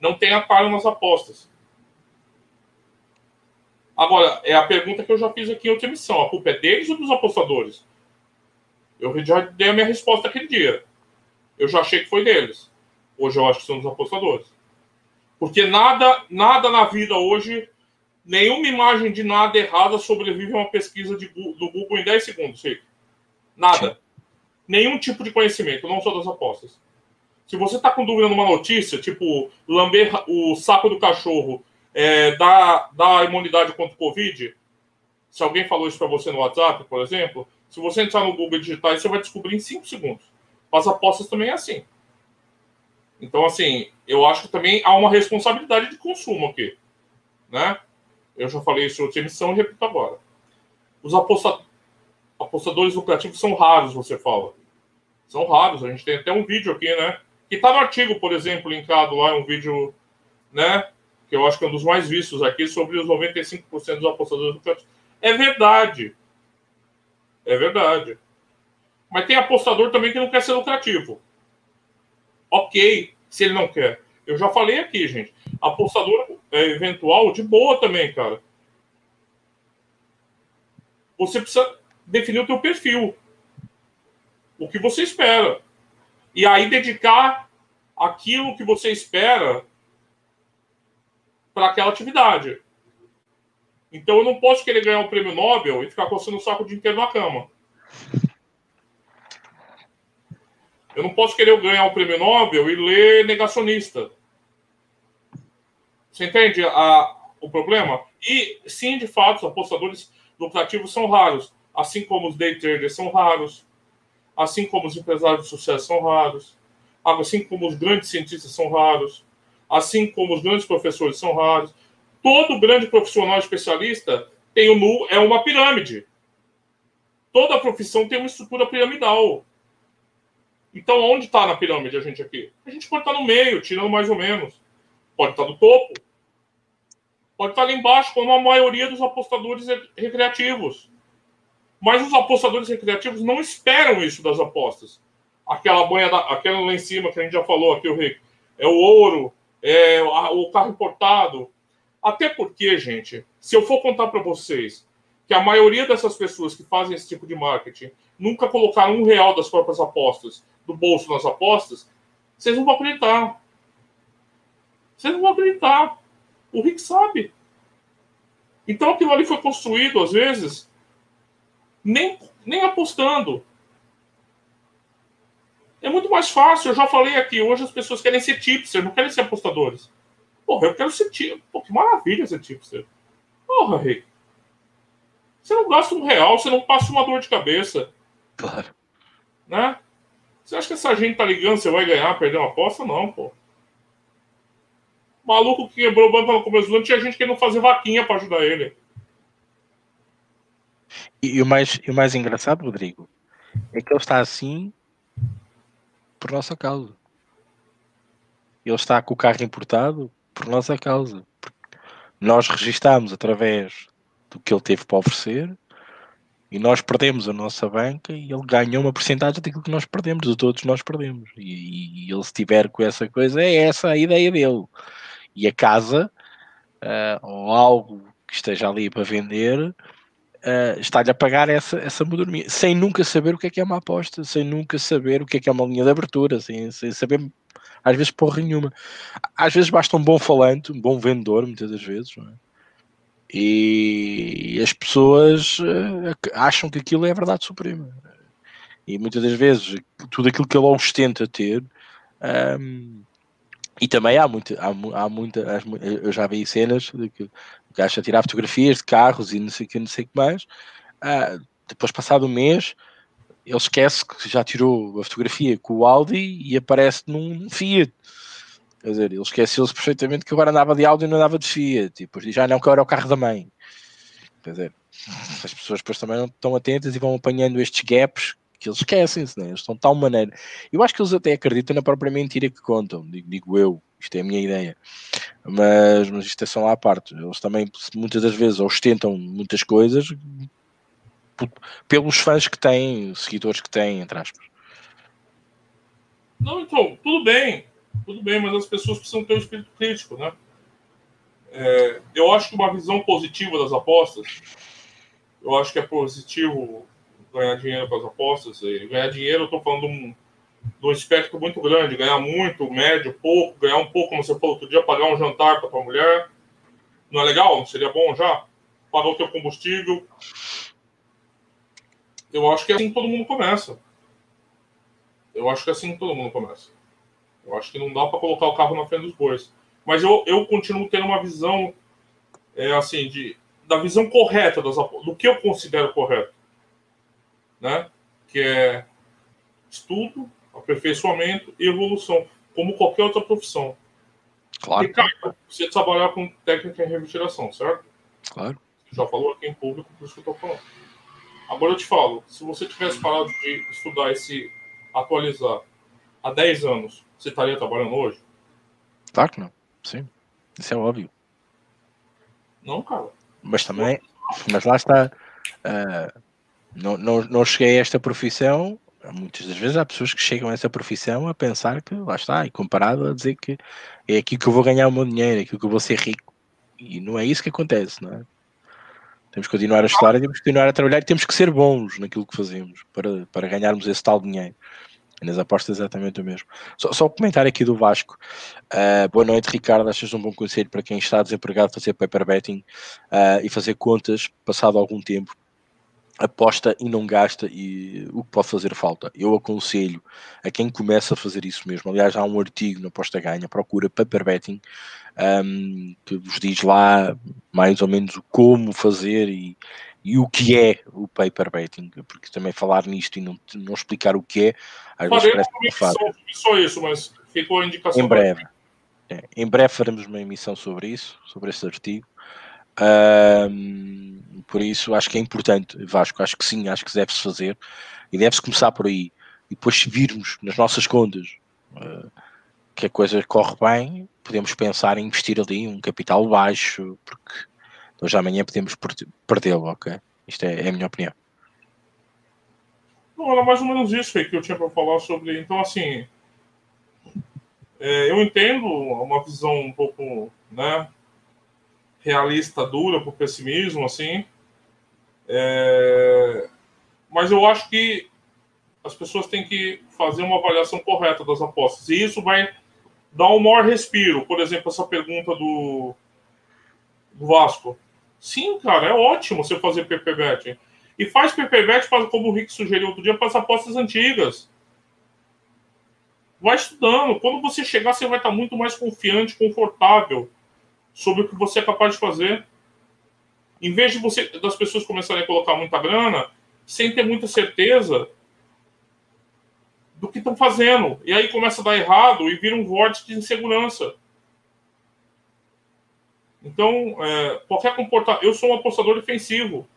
Não tem atalho nas apostas. Agora, é a pergunta que eu já fiz aqui em outra emissão. A culpa é deles ou dos apostadores? Eu já dei a minha resposta aquele dia. Eu já achei que foi deles. Hoje eu acho que são dos apostadores. Porque nada, nada na vida hoje, nenhuma imagem de nada errada sobrevive a uma pesquisa de, do Google em 10 segundos, Chico. Nada. Nenhum tipo de conhecimento, não só das apostas. Se você está com dúvida numa notícia, tipo lamber o saco do cachorro é, dá imunidade contra o Covid, se alguém falou isso para você no WhatsApp, por exemplo, se você entrar no Google digital, você vai descobrir em 5 segundos. As apostas também é assim. Então, assim, eu acho que também há uma responsabilidade de consumo aqui. Né? Eu já falei isso em outra emissão e repito agora. Os aposta... apostadores lucrativos são raros, você fala. São raros. A gente tem até um vídeo aqui, né? Que está no artigo, por exemplo, linkado lá, um vídeo, né? Que eu acho que é um dos mais vistos aqui, sobre os 95% dos apostadores lucrativos. É verdade. É verdade. Mas tem apostador também que não quer ser lucrativo. Ok, se ele não quer. Eu já falei aqui, gente. Apostador é, eventual, de boa também, cara. Você precisa definir o teu perfil. O que você espera e aí dedicar aquilo que você espera para aquela atividade. Então eu não posso querer ganhar o prêmio Nobel e ficar coçando o saco o dia inteiro na cama. Eu não posso querer ganhar o prêmio Nobel e ler negacionista. Você entende a, o problema? E sim, de fato, os apostadores lucrativos são raros, assim como os day traders são raros, assim como os empresários de sucesso são raros, assim como os grandes cientistas são raros, assim como os grandes professores são raros. Todo grande profissional especialista tem nu é uma pirâmide. Toda profissão tem uma estrutura piramidal. Então, onde está na pirâmide a gente aqui? A gente pode estar tá no meio, tirando mais ou menos. Pode estar tá no topo. Pode estar tá lá embaixo, como a maioria dos apostadores recreativos. Mas os apostadores recreativos não esperam isso das apostas. Aquela banha, da, aquela lá em cima que a gente já falou aqui, o Rico, é o ouro, é o carro importado. Até porque, gente, se eu for contar para vocês que a maioria dessas pessoas que fazem esse tipo de marketing nunca colocaram um real das próprias apostas do bolso nas apostas, vocês não vão acreditar. Vocês não vão acreditar. O Rick sabe. Então aquilo ali foi construído, às vezes, nem, nem apostando. É muito mais fácil. Eu já falei aqui, hoje as pessoas querem ser tipster, não querem ser apostadores. Porra, eu quero ser tipster. Pô, que maravilha ser tipster. Porra, Rei. Você não gasta um real, você não passa uma dor de cabeça. Claro. Né? Você acha que essa gente tá ligando, você vai ganhar, perder uma aposta? Não, pô. O maluco que quebrou o banco no começo do ano, tinha gente que não fazer vaquinha para ajudar ele. E, e, o mais, e o mais engraçado, Rodrigo, é que ele está assim por nossa causa. Ele está com o carro importado por nossa causa. Nós registámos através do que ele teve para oferecer e nós perdemos a nossa banca e ele ganhou uma porcentagem daquilo que nós perdemos, de todos nós perdemos. E, e, ele, se tiver com essa coisa, é essa a ideia dele. E a casa, uh, ou algo que esteja ali para vender, uh, está-lhe a pagar essa, essa modernia, sem nunca saber o que é que é uma aposta, sem nunca saber o que é que é uma linha de abertura, sem, sem saber, às vezes, porra nenhuma. Às vezes basta um bom falante, um bom vendedor, muitas das vezes, é? E as pessoas uh, acham que aquilo é a verdade suprema. E muitas das vezes tudo aquilo que ele ostenta ter. Um, e também há muita, há, há muita, eu já vi cenas de que gajo a tirar fotografias de carros e não sei o que, não sei o que mais. Uh, depois, passado um mês, ele esquece que já tirou a fotografia com o Audi e aparece num Fiat. Quer dizer, ele esqueceu-se perfeitamente que agora andava de Audi e não andava de Fiat. E depois diz, ah, não, que agora é o carro da mãe. Quer dizer, as pessoas depois também não estão atentas e vão apanhando estes gaps que eles esquecem-se, né? eles estão de tal maneira. Eu acho que eles até acreditam na própria mentira que contam, digo, digo eu, isto é a minha ideia. Mas, mas isto é só à parte. Eles também, muitas das vezes, ostentam muitas coisas pelos fãs que têm, seguidores que têm, entre aspas. Não, então, tudo bem, tudo bem, mas as pessoas precisam ter um espírito crítico, né? É, eu acho que uma visão positiva das apostas, eu acho que é positivo ganhar dinheiro com as apostas. E ganhar dinheiro, eu estou falando um, um espectro muito grande, ganhar muito, médio, pouco, ganhar um pouco, como você falou outro dia, pagar um jantar para tua mulher. Não é legal? Seria bom já? Pagar o teu combustível, eu acho que é assim que todo mundo começa. Eu acho que é assim que todo mundo começa. Eu acho que não dá para colocar o carro na frente dos bois. Mas eu, eu continuo tendo uma visão, é, assim, de, da visão correta das, do que eu considero correto. Né? Que é estudo, aperfeiçoamento e evolução, como qualquer outra profissão. Claro. Ricardo, você trabalhar com técnica em refrigeração, certo? Claro. Já falou aqui em público, por isso que eu estou falando. Agora eu te falo, se você tivesse parado de estudar e se atualizar há 10 anos, você estaria trabalhando hoje? Claro que não. Sim. Isso é óbvio. Não, cara. Mas também, mas lá está. Uh, não, não, não cheguei a esta profissão. Muitas das vezes há pessoas que chegam a essa profissão a pensar que lá está, e comparado a dizer que é aqui que eu vou ganhar o meu dinheiro, é aqui que eu vou ser rico. E não é isso que acontece, não é? Temos que continuar a estudar, temos que continuar a trabalhar e temos que ser bons naquilo que fazemos para, para ganharmos esse tal dinheiro. E nas apostas é exatamente o mesmo. Só, só um comentário aqui do Vasco. Uh, boa noite, Ricardo. Achas um bom conselho para quem está desempregado fazer paper betting uh, e fazer contas passado algum tempo aposta e não gasta e o que pode fazer falta. Eu aconselho a quem começa a fazer isso mesmo. Aliás, há um artigo na Aposta Ganha, procura paper betting, um, que vos diz lá mais ou menos como fazer e, e o que é o paper betting, porque também falar nisto e não, não explicar o que é, às vezes parece só, só isso, mas ficou a indicação. Em breve. É, em breve faremos uma emissão sobre isso, sobre esse artigo. Por isso acho que é importante, Vasco, acho que sim, acho que deve-se fazer e deve-se começar por aí. E depois se virmos nas nossas contas uh, que a coisa corre bem, podemos pensar em investir ali um capital baixo, porque hoje amanhã podemos perdê-lo, ok? Isto é, é, a minha opinião. Não, era mais ou menos isso que eu tinha para falar sobre. Então, assim, é, eu entendo uma visão um pouco, né, realista dura para o pessimismo, assim. É... Mas eu acho que as pessoas têm que fazer uma avaliação correta das apostas. E isso vai dar um maior respiro. Por exemplo, essa pergunta do, do Vasco. Sim, cara, é ótimo você fazer PPBet. E faz PPBet, como o Rick sugeriu outro dia, para as apostas antigas. Vai estudando. Quando você chegar, você vai estar muito mais confiante, confortável sobre o que você é capaz de fazer. Em vez de você das pessoas começarem a colocar muita grana sem ter muita certeza do que estão fazendo. E aí começa a dar errado e vira um vórtice de insegurança. Então, é, qualquer comportamento. Eu sou um apostador defensivo.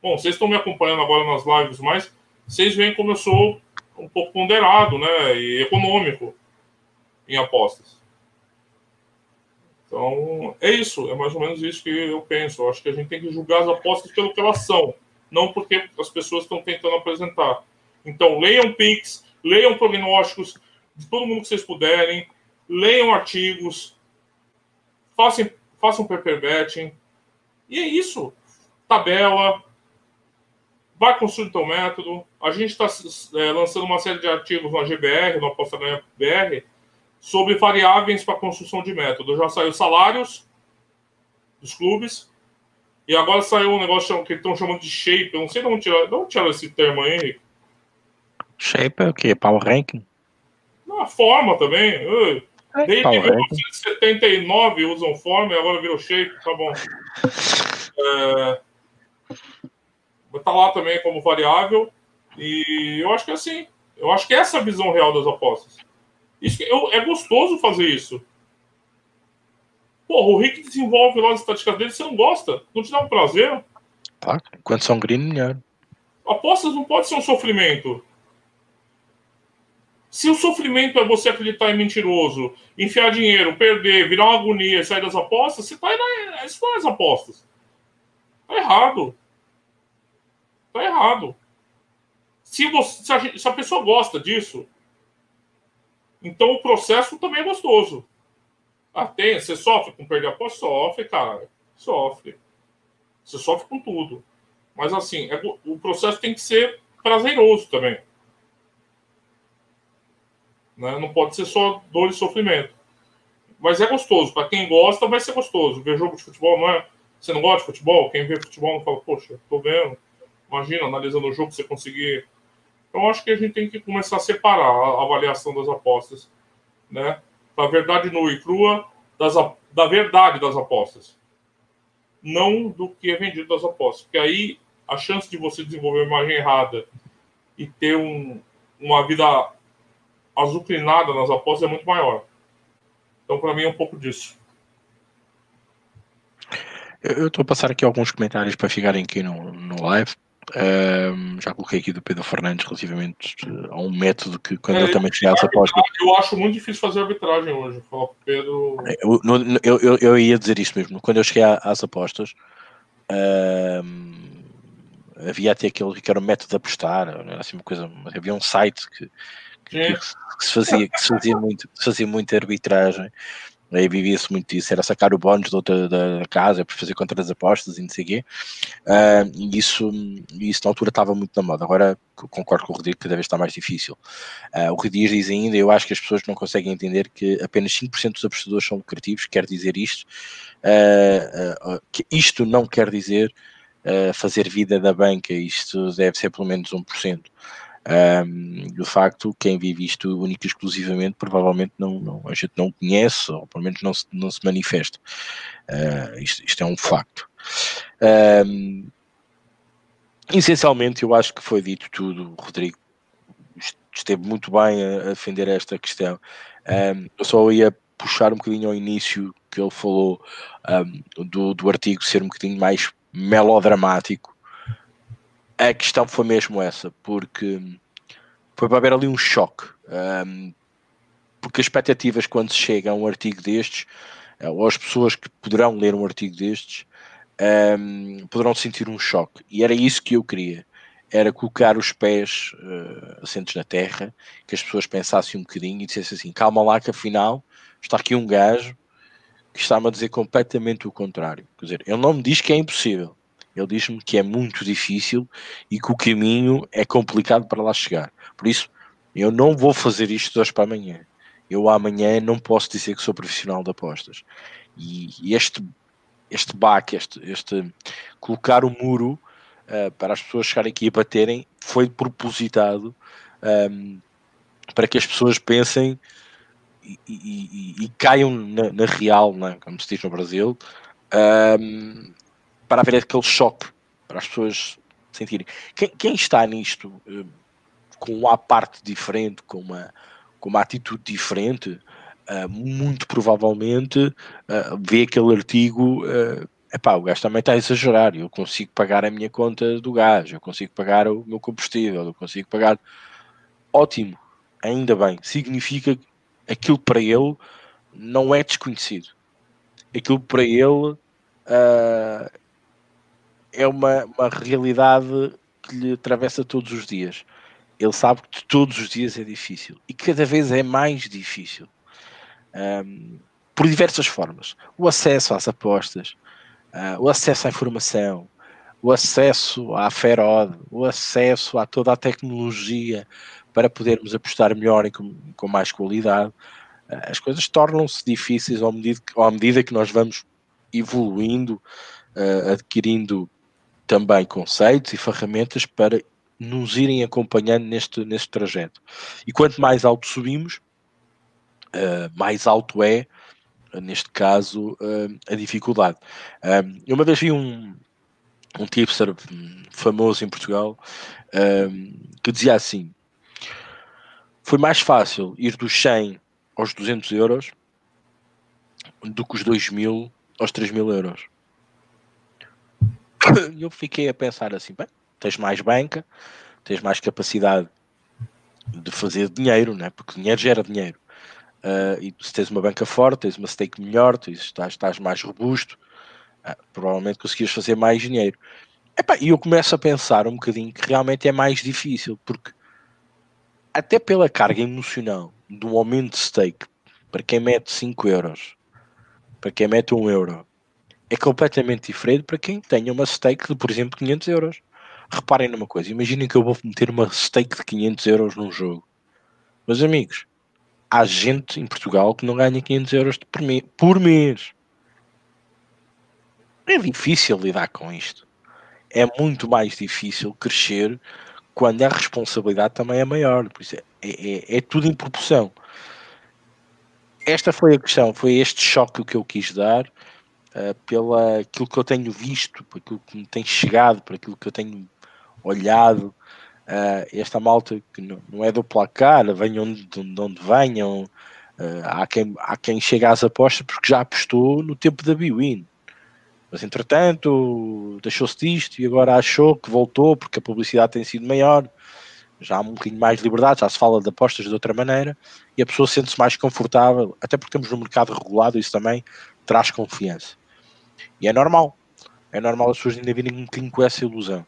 Bom, vocês estão me acompanhando agora nas lives, mas vocês veem como eu sou um pouco ponderado né, e econômico em apostas. Então, é isso, é mais ou menos isso que eu penso. Eu acho que a gente tem que julgar as apostas pelo que elas são, não porque as pessoas estão tentando apresentar. Então, leiam Pix, leiam prognósticos de todo mundo que vocês puderem, leiam artigos, façam, façam paper betting, e é isso. Tabela, vai construir teu método. A gente está é, lançando uma série de artigos na GBR, no Aposta Ganha BR, sobre variáveis para construção de método. Já saiu salários dos clubes, E agora saiu um negócio que estão chamando de shape. Eu não sei de onde tiraram, de onde tiraram esse termo aí, Henrique. Shape é o quê? Power ranking? Não, forma também. É, Desde 1979 usam forma e agora virou shape, tá bom. É, tá lá também como variável. E eu acho que é assim. Eu acho que é essa a visão real das apostas. Isso, eu, é gostoso fazer isso. Porra, o Rick desenvolve lá as estatísticas dele, você não gosta? Não te dá um prazer? Claro, enquanto são green, melhor. Apostas não pode ser um sofrimento. Se o sofrimento é você acreditar em mentiroso, enfiar dinheiro, perder, virar uma agonia e sair das apostas, você tá aí na, isso não é as apostas. Tá errado. Tá errado. Se, você, se, a, se a pessoa gosta disso, então o processo também é gostoso. Ah, tem, você sofre com perder a aposta? Sofre, cara. Sofre. Você sofre com tudo. Mas assim, é, o processo tem que ser prazeroso também. Né? Não pode ser só dor e sofrimento. Mas é gostoso. Para quem gosta, vai ser gostoso. Ver jogo de futebol não é. Você não gosta de futebol? Quem vê futebol não fala, poxa, tô vendo. Imagina, analisando o jogo, você conseguir. Então, acho que a gente tem que começar a separar a avaliação das apostas. Né? da verdade nua e crua das, da verdade das apostas. Não do que é vendido das apostas. Porque aí a chance de você desenvolver uma imagem errada e ter um, uma vida azucrinada nas apostas é muito maior. Então, para mim, é um pouco disso. Eu estou a passar aqui alguns comentários para ficarem aqui no, no live. Um, já coloquei aqui do Pedro Fernandes relativamente a um método que quando é, eu também cheguei às apostas. Eu acho muito difícil fazer arbitragem hoje. Pedro. Eu, eu, eu, eu, ia dizer isso mesmo. Quando eu cheguei às apostas, um, havia até aquele que era o método de apostar, era assim uma coisa. Havia um site que, que, que, se, fazia, que se fazia muito, se fazia muita arbitragem Aí vivia-se muito disso, era sacar o bónus da da casa para fazer contra as apostas e não sei o quê. Uh, e isso, isso na altura estava muito na moda. Agora concordo com o Rodrigo que cada vez está mais difícil. Uh, o Rodrigo diz ainda: eu acho que as pessoas não conseguem entender que apenas 5% dos apostadores são lucrativos. Quer dizer isto, uh, que isto não quer dizer fazer vida da banca, isto deve ser pelo menos 1%. Um, de facto, quem vive isto única e exclusivamente, provavelmente não, não, a gente não conhece, ou pelo menos não se, não se manifesta. Uh, isto, isto, é um facto. Um, essencialmente, eu acho que foi dito tudo, Rodrigo esteve muito bem a, a defender esta questão. Um, eu só ia puxar um bocadinho ao início que ele falou do, do artigo ser um bocadinho mais melodramático a questão foi mesmo essa, porque foi para haver ali um choque. Um, porque as expectativas quando se chega a um artigo destes, eh, ou as pessoas que poderão ler um artigo destes, um, poderão sentir um choque. E era isso que eu queria. Era colocar os pés uh, assentos na terra, que as pessoas pensassem um bocadinho e dissessem assim: calma lá, que afinal está aqui um gajo que está-me a dizer completamente o contrário. Quer dizer, ele não me diz que é impossível, ele diz-me que é muito difícil e que o caminho é complicado para lá chegar. Por isso, eu não vou fazer isto de hoje para amanhã. Eu amanhã não posso dizer que sou profissional de apostas. E este, este baque, este, este colocar o muro uh, para as pessoas chegarem aqui a baterem, foi propositado um, ehm, para que as pessoas pensem e, e, e, e caiam na, na real, né, como se diz no Brasil, um, ehm, para haver aquele choque, para as pessoas sentirem. Quem, quem está nisto uh, com uma parte diferente, com uma, com uma atitude diferente, uh, muito provavelmente uh, vê aquele artigo. Uh, epá, o gajo também está a exagerar. Eu consigo pagar a minha conta do gás, eu consigo pagar o meu combustível, eu consigo pagar. Ótimo, ainda bem. Significa que aquilo para ele não é desconhecido. Aquilo para ele é uma, uma realidade que lhe atravessa todos os dias. Ele sabe que todos os dias é difícil e cada vez é mais difícil. Um, por diversas formas. O acesso às apostas, uh, o acesso à informação, o acesso à Ferod, o acesso a toda a tecnologia para podermos apostar melhor e com, com mais qualidade. Uh, as coisas tornam-se difíceis à medida, à medida que nós vamos evoluindo uh, adquirindo também conceitos e ferramentas para nos irem acompanhando neste, neste trajeto. E quanto mais alto subimos, uh, mais alto é, neste caso, uh, a dificuldade. Eu uma vez vi um, um tipster famoso em Portugal que dizia assim: foi mais fácil ir dos 100 aos 200 euros do que os 2 mil aos 3 mil euros. E eu fiquei a pensar assim: bem, tens mais banca, tens mais capacidade de fazer dinheiro, né? porque dinheiro gera dinheiro. Uh, e se tens uma banca forte, tens uma stake melhor, tens, estás, estás mais robusto, uh, provavelmente conseguias fazer mais dinheiro. e eu começo a pensar um bocadinho que realmente é mais difícil, porque até pela carga emocional do aumento de stake, para quem mete 5 euros, para quem mete 1 euro, é completamente diferente para quem tenha uma stake de, por exemplo, 500 euros. Reparem numa coisa, imaginem que eu vou meter uma stake de 500 euros num jogo. Meus amigos, há gente em Portugal que não ganha 500 euros por. Por mês. É difícil lidar com isto. É muito mais difícil crescer quando a responsabilidade também é maior. Por isso é, é, é tudo em proporção. Esta foi a questão, foi este choque que eu quis dar uh, pela aquilo que eu tenho visto, por aquilo que me tem chegado, por aquilo que eu tenho olhado. Uh, esta malta que não, não, é do placar, venham de, de onde venham, uh, há, quem, há quem chega às apostas porque já apostou no tempo da Biwin. Mas entretanto deixou-se disto e agora achou que voltou porque a publicidade tem sido maior, já há um bocadinho mais de liberdade, já se fala de apostas de outra maneira e a pessoa sente-se mais confortável, até porque temos um mercado regulado, isso também traz confiança. E é normal, é normal as pessoas ainda virem um bocadinho com essa ilusão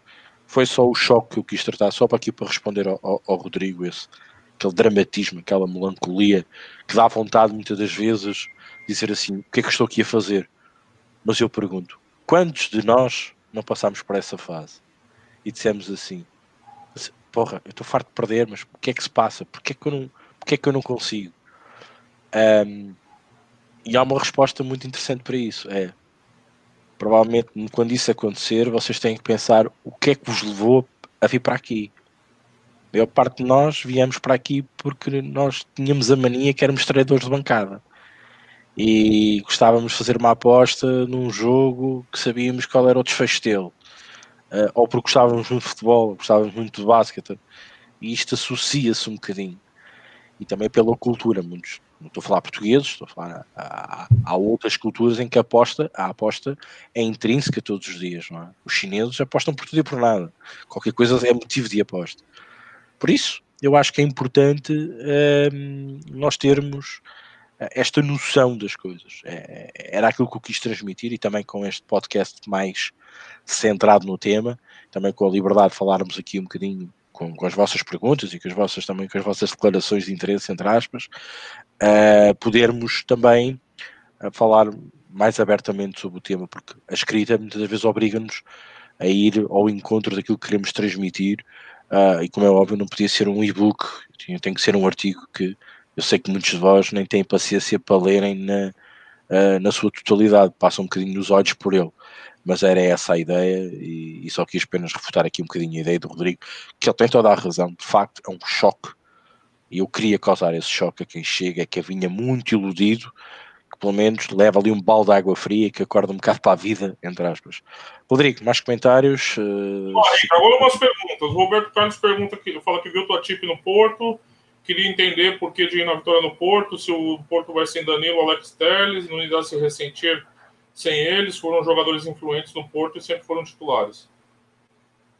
foi só o choque que eu quis tratar, só para aqui para responder ao, ao, ao Rodrigo, esse, aquele dramatismo, aquela melancolia que dá vontade muitas das vezes dizer assim: o que é que estou aqui a fazer? Mas eu pergunto: quantos de nós não passámos por essa fase e dissemos assim: porra, eu estou farto de perder, mas o que é que se passa? Porquê é que eu não, porquê é que eu não consigo? Um, e há uma resposta muito interessante para isso: é provavelmente quando isso acontecer, vocês têm que pensar o que é que vos levou a vir para aqui. A maior parte de nós viemos para aqui porque nós tínhamos a mania que éramos treinadores de bancada e gostávamos de fazer uma aposta num jogo que sabíamos qual era o desfecho dele, uh, ou porque gostávamos muito de futebol, gostávamos muito de basquete, e isto associa-se um bocadinho. E também pela cultura, muitos não estou a falar portugueses, estou a falar. Há, há, outras culturas em que a aposta, a aposta é intrínseca todos os dias, não é? Os chineses apostam por tudo e por nada. Qualquer coisa é motivo de aposta. Por isso, eu acho que é importante hum, nós termos eh, esta noção das coisas. É, era aquilo que eu quis transmitir e também com este podcast mais centrado no tema, também com a liberdade de falarmos aqui um bocadinho com, com, as vossas perguntas e com as vossas também com as vossas declarações de interesse, entre aspas, uh, podermos também uh, falar mais abertamente sobre o tema, porque a escrita muitas vezes obriga-nos a ir ao encontro daquilo que queremos transmitir, uh, e como é óbvio, não podia ser um e-book, tem que ser um artigo que eu sei que muitos de vós nem têm paciência para lerem na, na sua totalidade, passam um bocadinho nos olhos por ele. Mas era essa a ideia e, e, só quis apenas refutar aqui um bocadinho a ideia do Rodrigo, que ele tem toda a razão, de facto é um choque, e eu queria causar esse choque a quem chega, que vinha muito iludido, que pelo menos leva ali um balde de água fria que acorda um bocado para a vida, entre aspas. Rodrigo, mais comentários? Uh... agora umas perguntas. O Roberto Carlos pergunta que fala que viu tua tip no Porto, queria entender por que de ir na vitória no Porto, se o Porto vai sem Danilo, Alex Telles, não irá se ressentir sem eles, foram jogadores influentes no Porto e sempre foram titulares.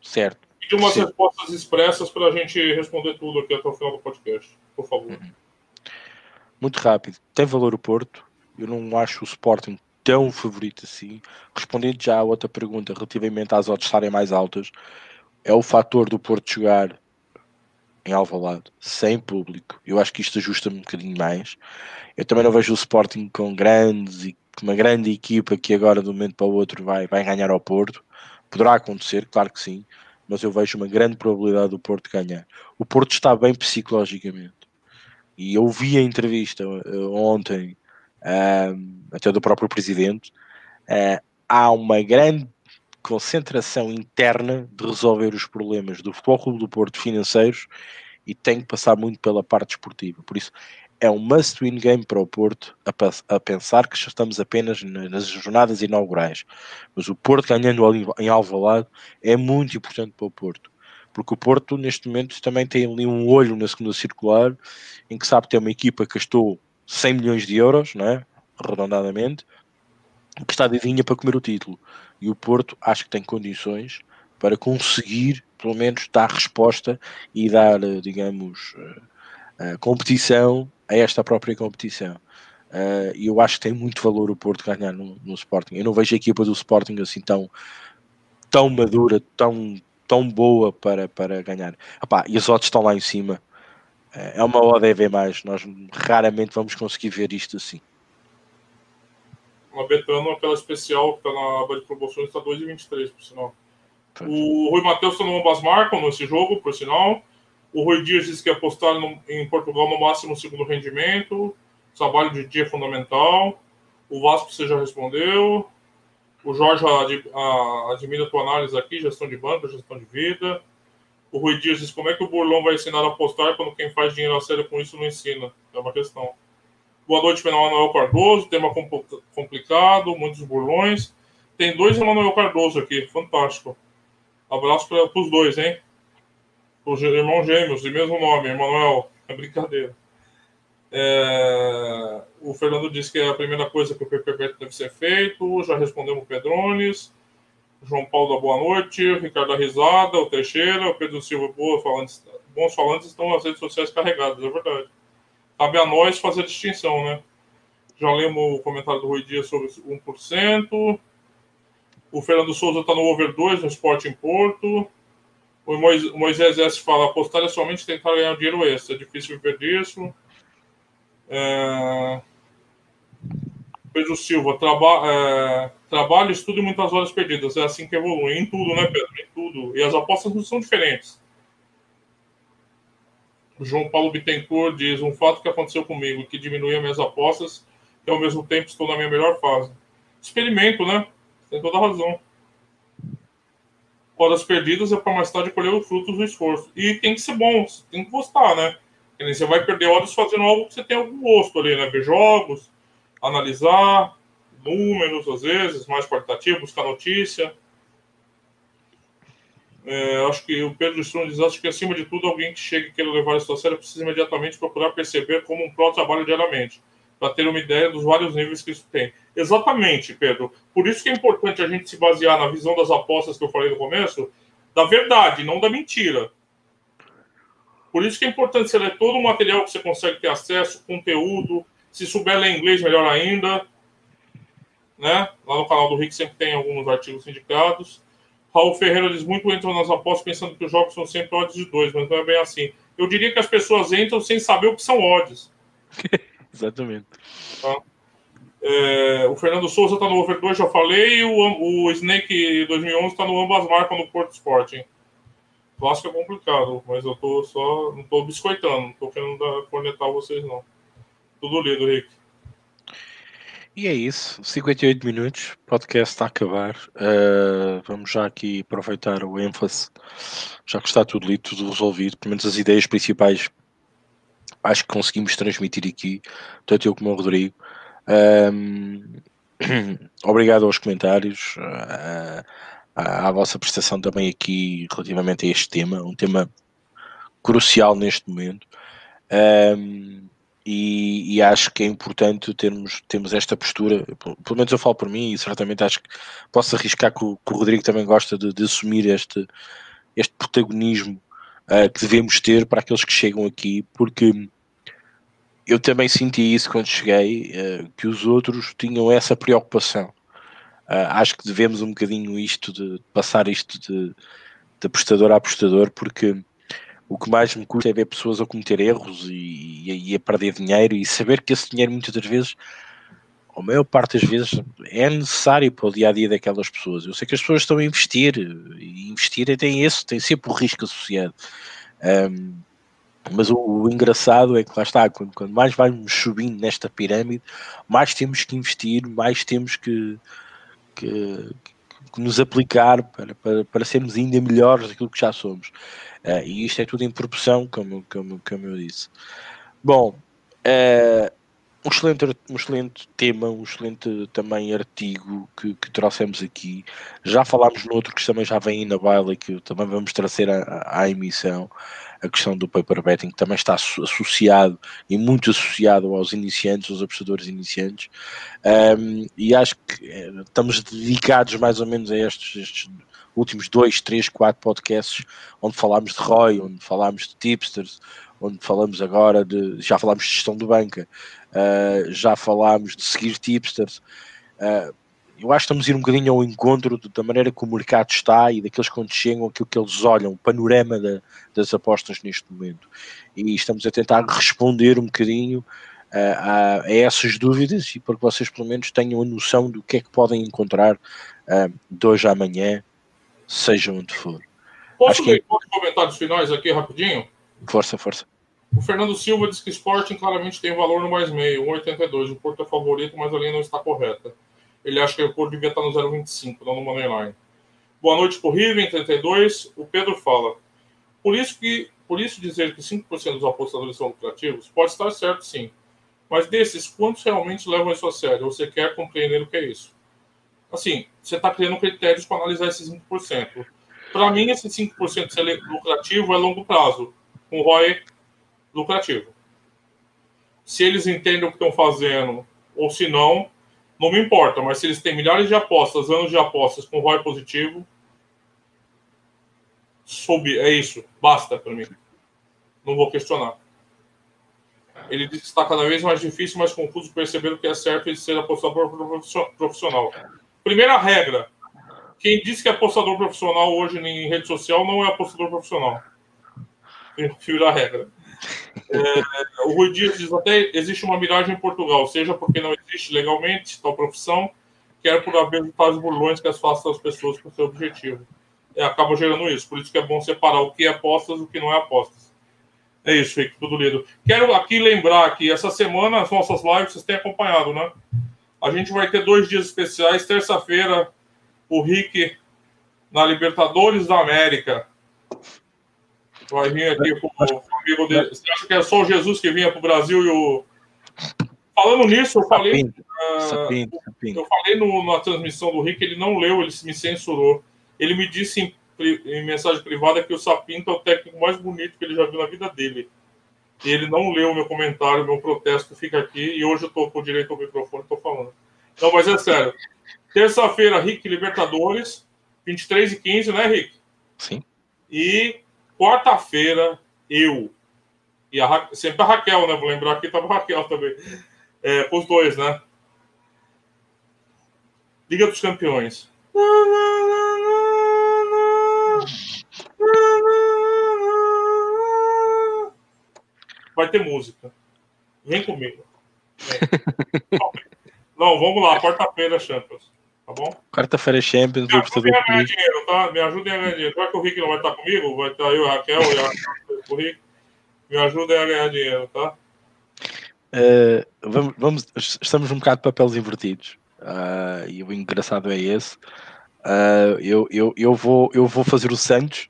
Certo. E umas Sim. respostas expressas para a gente responder tudo aqui até o final do podcast, por favor. Uhum. Muito rápido. Tem valor o Porto? Eu não acho o Sporting tão favorito assim. Respondendo já a outra pergunta relativamente às odds estarem mais altas, é o fator do Porto jogar em Alvalade, sem público. Eu acho que isto ajusta-me um bocadinho mais. Eu também não vejo o Sporting com grandes e uma grande equipa que agora de um momento para o outro vai, vai ganhar ao Porto. Poderá acontecer, claro que sim, mas eu vejo uma grande probabilidade do Porto ganhar. O Porto está bem psicologicamente. E eu vi a entrevista uh, ontem, uh, até do próprio presidente, uh, há uma grande concentração interna de resolver os problemas do Futebol Clube do Porto financeiros e tem que passar muito pela parte esportiva. Por isso, é um must-win game para o Porto a, a, pensar que estamos apenas nas jornadas inaugurais. Mas o Porto ganhando em Alvalade é muito importante para o Porto. Porque o Porto, neste momento, também tem ali um olho na segunda circular, em que sabe ter uma equipa que gastou 100 milhões de euros, não é? arredondadamente, que está vivinha para comer o título. E o Porto acho que tem condições para conseguir, pelo menos, dar resposta e dar, eh, digamos, eh, competição a esta própria competição. E eu acho que tem muito valor o Porto ganhar no, no Sporting. Eu não vejo a equipa do Sporting assim tão, tão madura, tão, tão boa para, para ganhar. Epá, e as odds estão lá em cima. É uma ODV mais. Nós raramente vamos conseguir ver isto assim uma Betano, aquela especial que está na aba de promoções, está 2,23, por sinal. O Rui Matheus está no ambas marcam nesse jogo, por sinal. O Rui Dias disse que apostar no, em Portugal no máximo segundo rendimento. Trabalho de dia é fundamental. O Vasco você já respondeu. O Jorge admira a tua análise aqui, gestão de banca, gestão de vida. O Rui Dias diz como é que o Burlão vai ensinar a apostar quando quem faz dinheiro a sério com isso não ensina. É uma questão. Boa noite, Manuel Cardoso. Tema complicado, muitos burlões. Tem dois Emanuel Cardoso aqui, fantástico. Abraço para os dois, hein? Os irmãos gêmeos, de mesmo nome, Emanuel. É brincadeira. É... O Fernando disse que é a primeira coisa que o PPP deve ser feito. Já respondemos o Pedrones. João Paulo da Boa Noite. Ricardo da Risada. O Teixeira. O Pedro Silva Boa falantes, Bons falantes estão nas redes sociais carregadas, é verdade cabe a nós fazer a distinção, né? Já lemos o comentário do Rui Dias sobre 1%. O Fernando Souza está no over 2 no Sporting Porto. O Moisés S fala: apostar é somente tentar ganhar dinheiro extra. É difícil viver disso. É... Pedro Silva, traba... É... trabalho, estudo e muitas horas perdidas. É assim que evolui. Em tudo, né, Pedro? Em tudo. E as apostas não são diferentes. João Paulo Bittencourt diz: um fato que aconteceu comigo, que diminui as minhas apostas, e ao mesmo tempo estou na minha melhor fase. Experimento, né? Tem toda a razão. Horas perdidas é para mais tarde colher os frutos do esforço. E tem que ser bom, tem que gostar, né? Você vai perder horas fazendo algo que você tem algum gosto ali, né? Ver jogos, analisar números, às vezes, mais qualitativo, buscar notícia. É, acho que o Pedro Strong diz acho que, acima de tudo, alguém que chegue e queira levar isso a sério precisa imediatamente procurar perceber como um pró trabalha diariamente, para ter uma ideia dos vários níveis que isso tem. Exatamente, Pedro. Por isso que é importante a gente se basear na visão das apostas que eu falei no começo, da verdade, não da mentira. Por isso que é importante você ler todo o material que você consegue ter acesso, conteúdo. Se souber ler inglês, melhor ainda. Né? Lá no canal do Rick sempre tem alguns artigos indicados. Raul Ferreira diz muito entram nas apostas pensando que os jogos são sempre odds de dois, mas não é bem assim. Eu diria que as pessoas entram sem saber o que são odds. Exatamente. Tá? É, o Fernando Souza está no over 2, já falei, e o, o Snake 2011 está no ambas marcas no Porto Sporting. Que é complicado, mas eu tô só. Não tô biscoitando, não tô querendo dar, cornetar vocês, não. Tudo lido, Rick. E é isso, 58 minutos, podcast está a acabar. Uh, vamos já aqui aproveitar o ênfase, já que está tudo lido, tudo resolvido, pelo menos as ideias principais acho que conseguimos transmitir aqui, tanto eu como o Rodrigo. Um, obrigado aos comentários, à, à vossa prestação também aqui relativamente a este tema, um tema crucial neste momento. Um, e, e, acho que é importante termos, termos esta postura, pelo menos eu falo por mim e certamente acho que posso arriscar que o, que o Rodrigo também gosta de, de, assumir este, este protagonismo uh, que devemos ter para aqueles que chegam aqui, porque eu também senti isso quando cheguei, uh, que os outros tinham essa preocupação. Uh, acho que devemos um bocadinho isto de passar isto de, de apostador a apostador, porque o que mais me custa é ver pessoas a cometer erros e, e, e, a perder dinheiro e saber que esse dinheiro muitas das vezes, a maior parte das vezes, é necessário para o dia a dia daquelas pessoas. Eu sei que as pessoas estão a investir e investir tem esse, tem sempre o risco associado. Um, mas o, o, engraçado é que lá está, quando, quando mais vamos subindo nesta pirâmide, mais temos que investir, mais temos que, que, que nos aplicar para, para, para, sermos ainda melhores daquilo que já somos. Uh, e isto é tudo em proporção, como, como, como eu disse. Bom, uh, um, excelente, um excelente tema, um excelente também artigo que, que trouxemos aqui. Já falámos no outro que também já vem na baila, que também vamos trazer à, à emissão a questão do paper betting, que também está associado e muito associado aos iniciantes, aos apostadores iniciantes, um, e acho que eh, estamos dedicados mais ou menos a estes, estes últimos dois, três, quatro podcasts onde falámos de ROI, onde falámos de tipsters, onde falamos agora de, já falámos de gestão de banca, uh, já falámos de seguir tipsters, uh, eu acho que estamos a ir um bocadinho ao encontro da maneira que o mercado está e daqueles que chegam, aquilo que eles olham, o panorama da, das apostas neste momento. E estamos a tentar responder um bocadinho uh, a, a, essas dúvidas e para que vocês pelo menos tenham a noção do que é que podem encontrar uh, de hoje à amanhã, seja onde for. Posso ler que... comentários finais aqui rapidinho? Força, força. O Fernando Silva diz que Sporting claramente tem valor no mais meio, 1,82. O Porto é favorito, mas a linha não está correta. Ele acha que o Porto devia estar no 0,25, não no Moneyline. Boa noite por Riven, 32. O Pedro fala. Por isso, que, por isso dizer que 5% dos apostadores são lucrativos, pode estar certo sim. Mas desses, quantos realmente levam isso a sério? Você quer compreender o que é isso? Assim, você está criando critérios para analisar esses 5%. Para mim, esse 5% ser lucrativo é longo prazo, com ROI lucrativo. Se eles entendem o que estão fazendo, ou se não, não me importa, mas se eles têm milhares de apostas, anos de apostas com ROI positivo, soube, é isso, basta para mim. Não vou questionar. Ele diz que está cada vez mais difícil, mais confuso perceber o que é certo e ser apostador profissional. Primeira regra: quem diz que é apostador profissional hoje em rede social não é apostador profissional. Eu prefiro a regra. É, o Rui Dias diz até existe uma miragem em Portugal, seja porque não existe legalmente tal profissão, quer por haver tais burlões que afastam as pessoas com seu objetivo. É, acaba gerando isso. Por isso que é bom separar o que é apostas e o que não é apostas. É isso, Rick, tudo lido. Quero aqui lembrar que essa semana as nossas lives vocês têm acompanhado, né? A gente vai ter dois dias especiais. Terça-feira, o Rick na Libertadores da América Vai vir aqui com o amigo dele. Você acha que é só o Jesus que vinha para o Brasil e o. Falando nisso, eu falei. Uh, eu falei no, na transmissão do Rick, ele não leu, ele me censurou. Ele me disse em, em mensagem privada que o Sapinto é o técnico mais bonito que ele já viu na vida dele. E ele não leu o meu comentário, meu protesto fica aqui, e hoje eu estou com direito ao microfone, estou falando. Não, mas é sério. Terça-feira, Rick Libertadores, 23 e 15, né, Rick? Sim. E quarta-feira, eu e a Ra... sempre a Raquel, né? Vou lembrar que estava a Raquel também. É, os dois, né? Liga dos Campeões. Vai ter música. Vem comigo. Vem. Não, vamos lá. Quarta-feira, Champions. Tá bom? Quarta-feira é Champions. Me ajudem a ganhar dinheiro, tá? Me ajudem a ganhar dinheiro. Já que o Rick não vai estar comigo, vai estar eu, a Raquel e a... o Rick. Me ajudem a ganhar dinheiro, tá? Uh, vamos, vamos, estamos um bocado de papéis invertidos. Uh, e o engraçado é esse. Uh, eu, eu, eu, vou, eu vou fazer o Santos.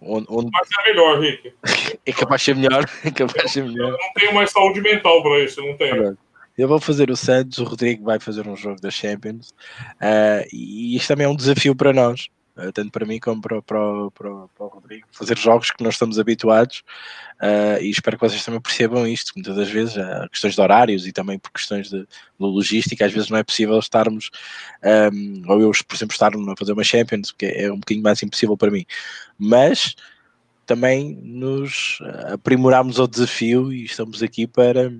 Onde, onde... Mas é melhor, Rick. é capaz de ser melhor. É capaz de ser melhor. Eu não tenho mais saúde mental para isso, não tenho. Pronto. Eu vou fazer o Santos, o Rodrigo vai fazer um jogo da Champions. Uh, e isto também é um desafio para nós, uh, tanto para mim como para, para, para, para, o Rodrigo, fazer jogos que nós estamos habituados. Uh, e espero que vocês também percebam isto. Muitas das vezes, há questões de horários e também por questões de, de logística, às vezes não é possível estarmos, um, ou eu, por exemplo, estar a fazer uma Champions, porque é um bocadinho mais impossível para mim. Mas também nos aprimoramos ao desafio e estamos aqui para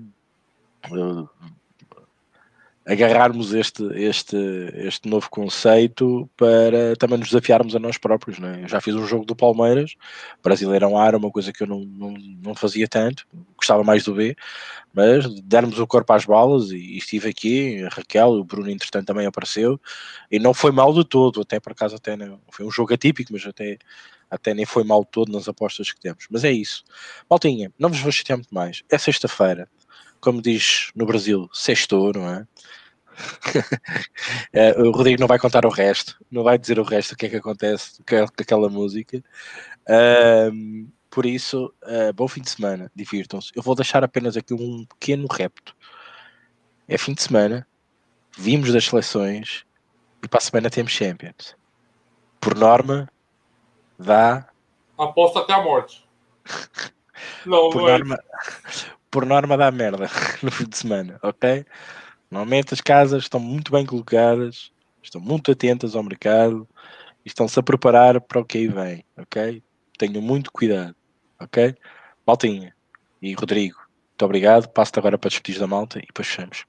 agarrarmos este, este, este novo conceito para também nos desafiarmos a nós próprios. Né? Eu já fiz um jogo do Palmeiras, Brasileirão A era uma coisa que eu não, não, não fazia tanto, gostava mais do B, mas dermos o corpo às balas e, e estive aqui, Raquel, o Bruno entretanto também apareceu, e não foi mal de todo, até por acaso até não, foi um jogo atípico, mas até, até nem foi mal todo nas apostas que temos. Mas é isso. Maltinha, não vos vou chatear muito mais. É sexta-feira como diz no Brasil, sextou, não é? é, o Rodrigo não vai contar o resto, não vai dizer o resto, o que é que acontece com aquela música. Um, por isso, uh, bom fim de semana, divirtam-se. Eu vou deixar apenas aqui um pequeno repto. É fim de semana, vimos das seleções e para a semana temos Champions. Por norma, dá. Aposta até a morte. Não, por, não é norma, é. Por norma dá merda no fim de semana, ok? Normalmente as casas estão muito bem colocadas, estão muito atentas ao mercado e estão-se a preparar para o que aí vem, ok? Tenham muito cuidado, ok? Maltinha e Rodrigo, muito obrigado. Passo-te agora para despedir da malta e depois fechamos.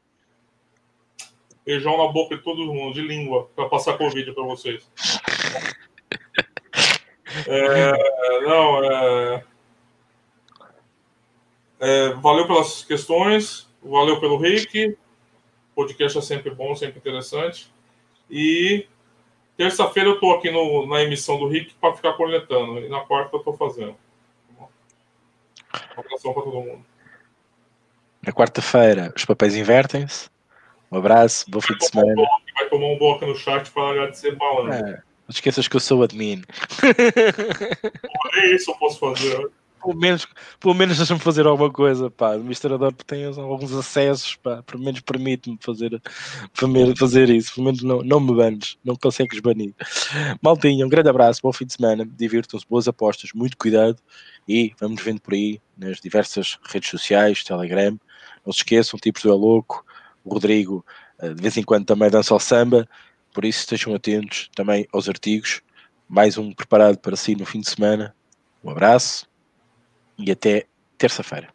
Beijão na boca de todo mundo, de língua, para passar Covid para vocês. é, não, é, é, valeu pelas questões, valeu pelo Rick. O podcast é sempre bom, sempre interessante. E terça-feira eu estou aqui no, na emissão do Rick para ficar coletando. E na quarta eu estou fazendo. Um abração para todo mundo. Na quarta-feira os papéis invertem-se. Um abraço, bom fim de semana. Um vai tomar um bloco no chat para agradecer balando. É, não esqueças que eu sou admin. É isso eu posso fazer pelo menos, pelo menos deixa-me fazer alguma coisa, pá. O administrador tem alguns acessos, pá. Pelo menos permite-me fazer, fazer isso. Pelo menos não, não me banes, não consegues banir. Maltinha, um grande abraço, bom fim de semana, divirtam-se, boas apostas, muito cuidado e vamos vendo por aí nas diversas redes sociais, Telegram. Não se esqueçam, tipos do É Louco, o Rodrigo eh, de vez em quando também dança ao samba, por isso estejam atentos também aos artigos. Mais um preparado para si no fim de semana. Um abraço e até terça-feira.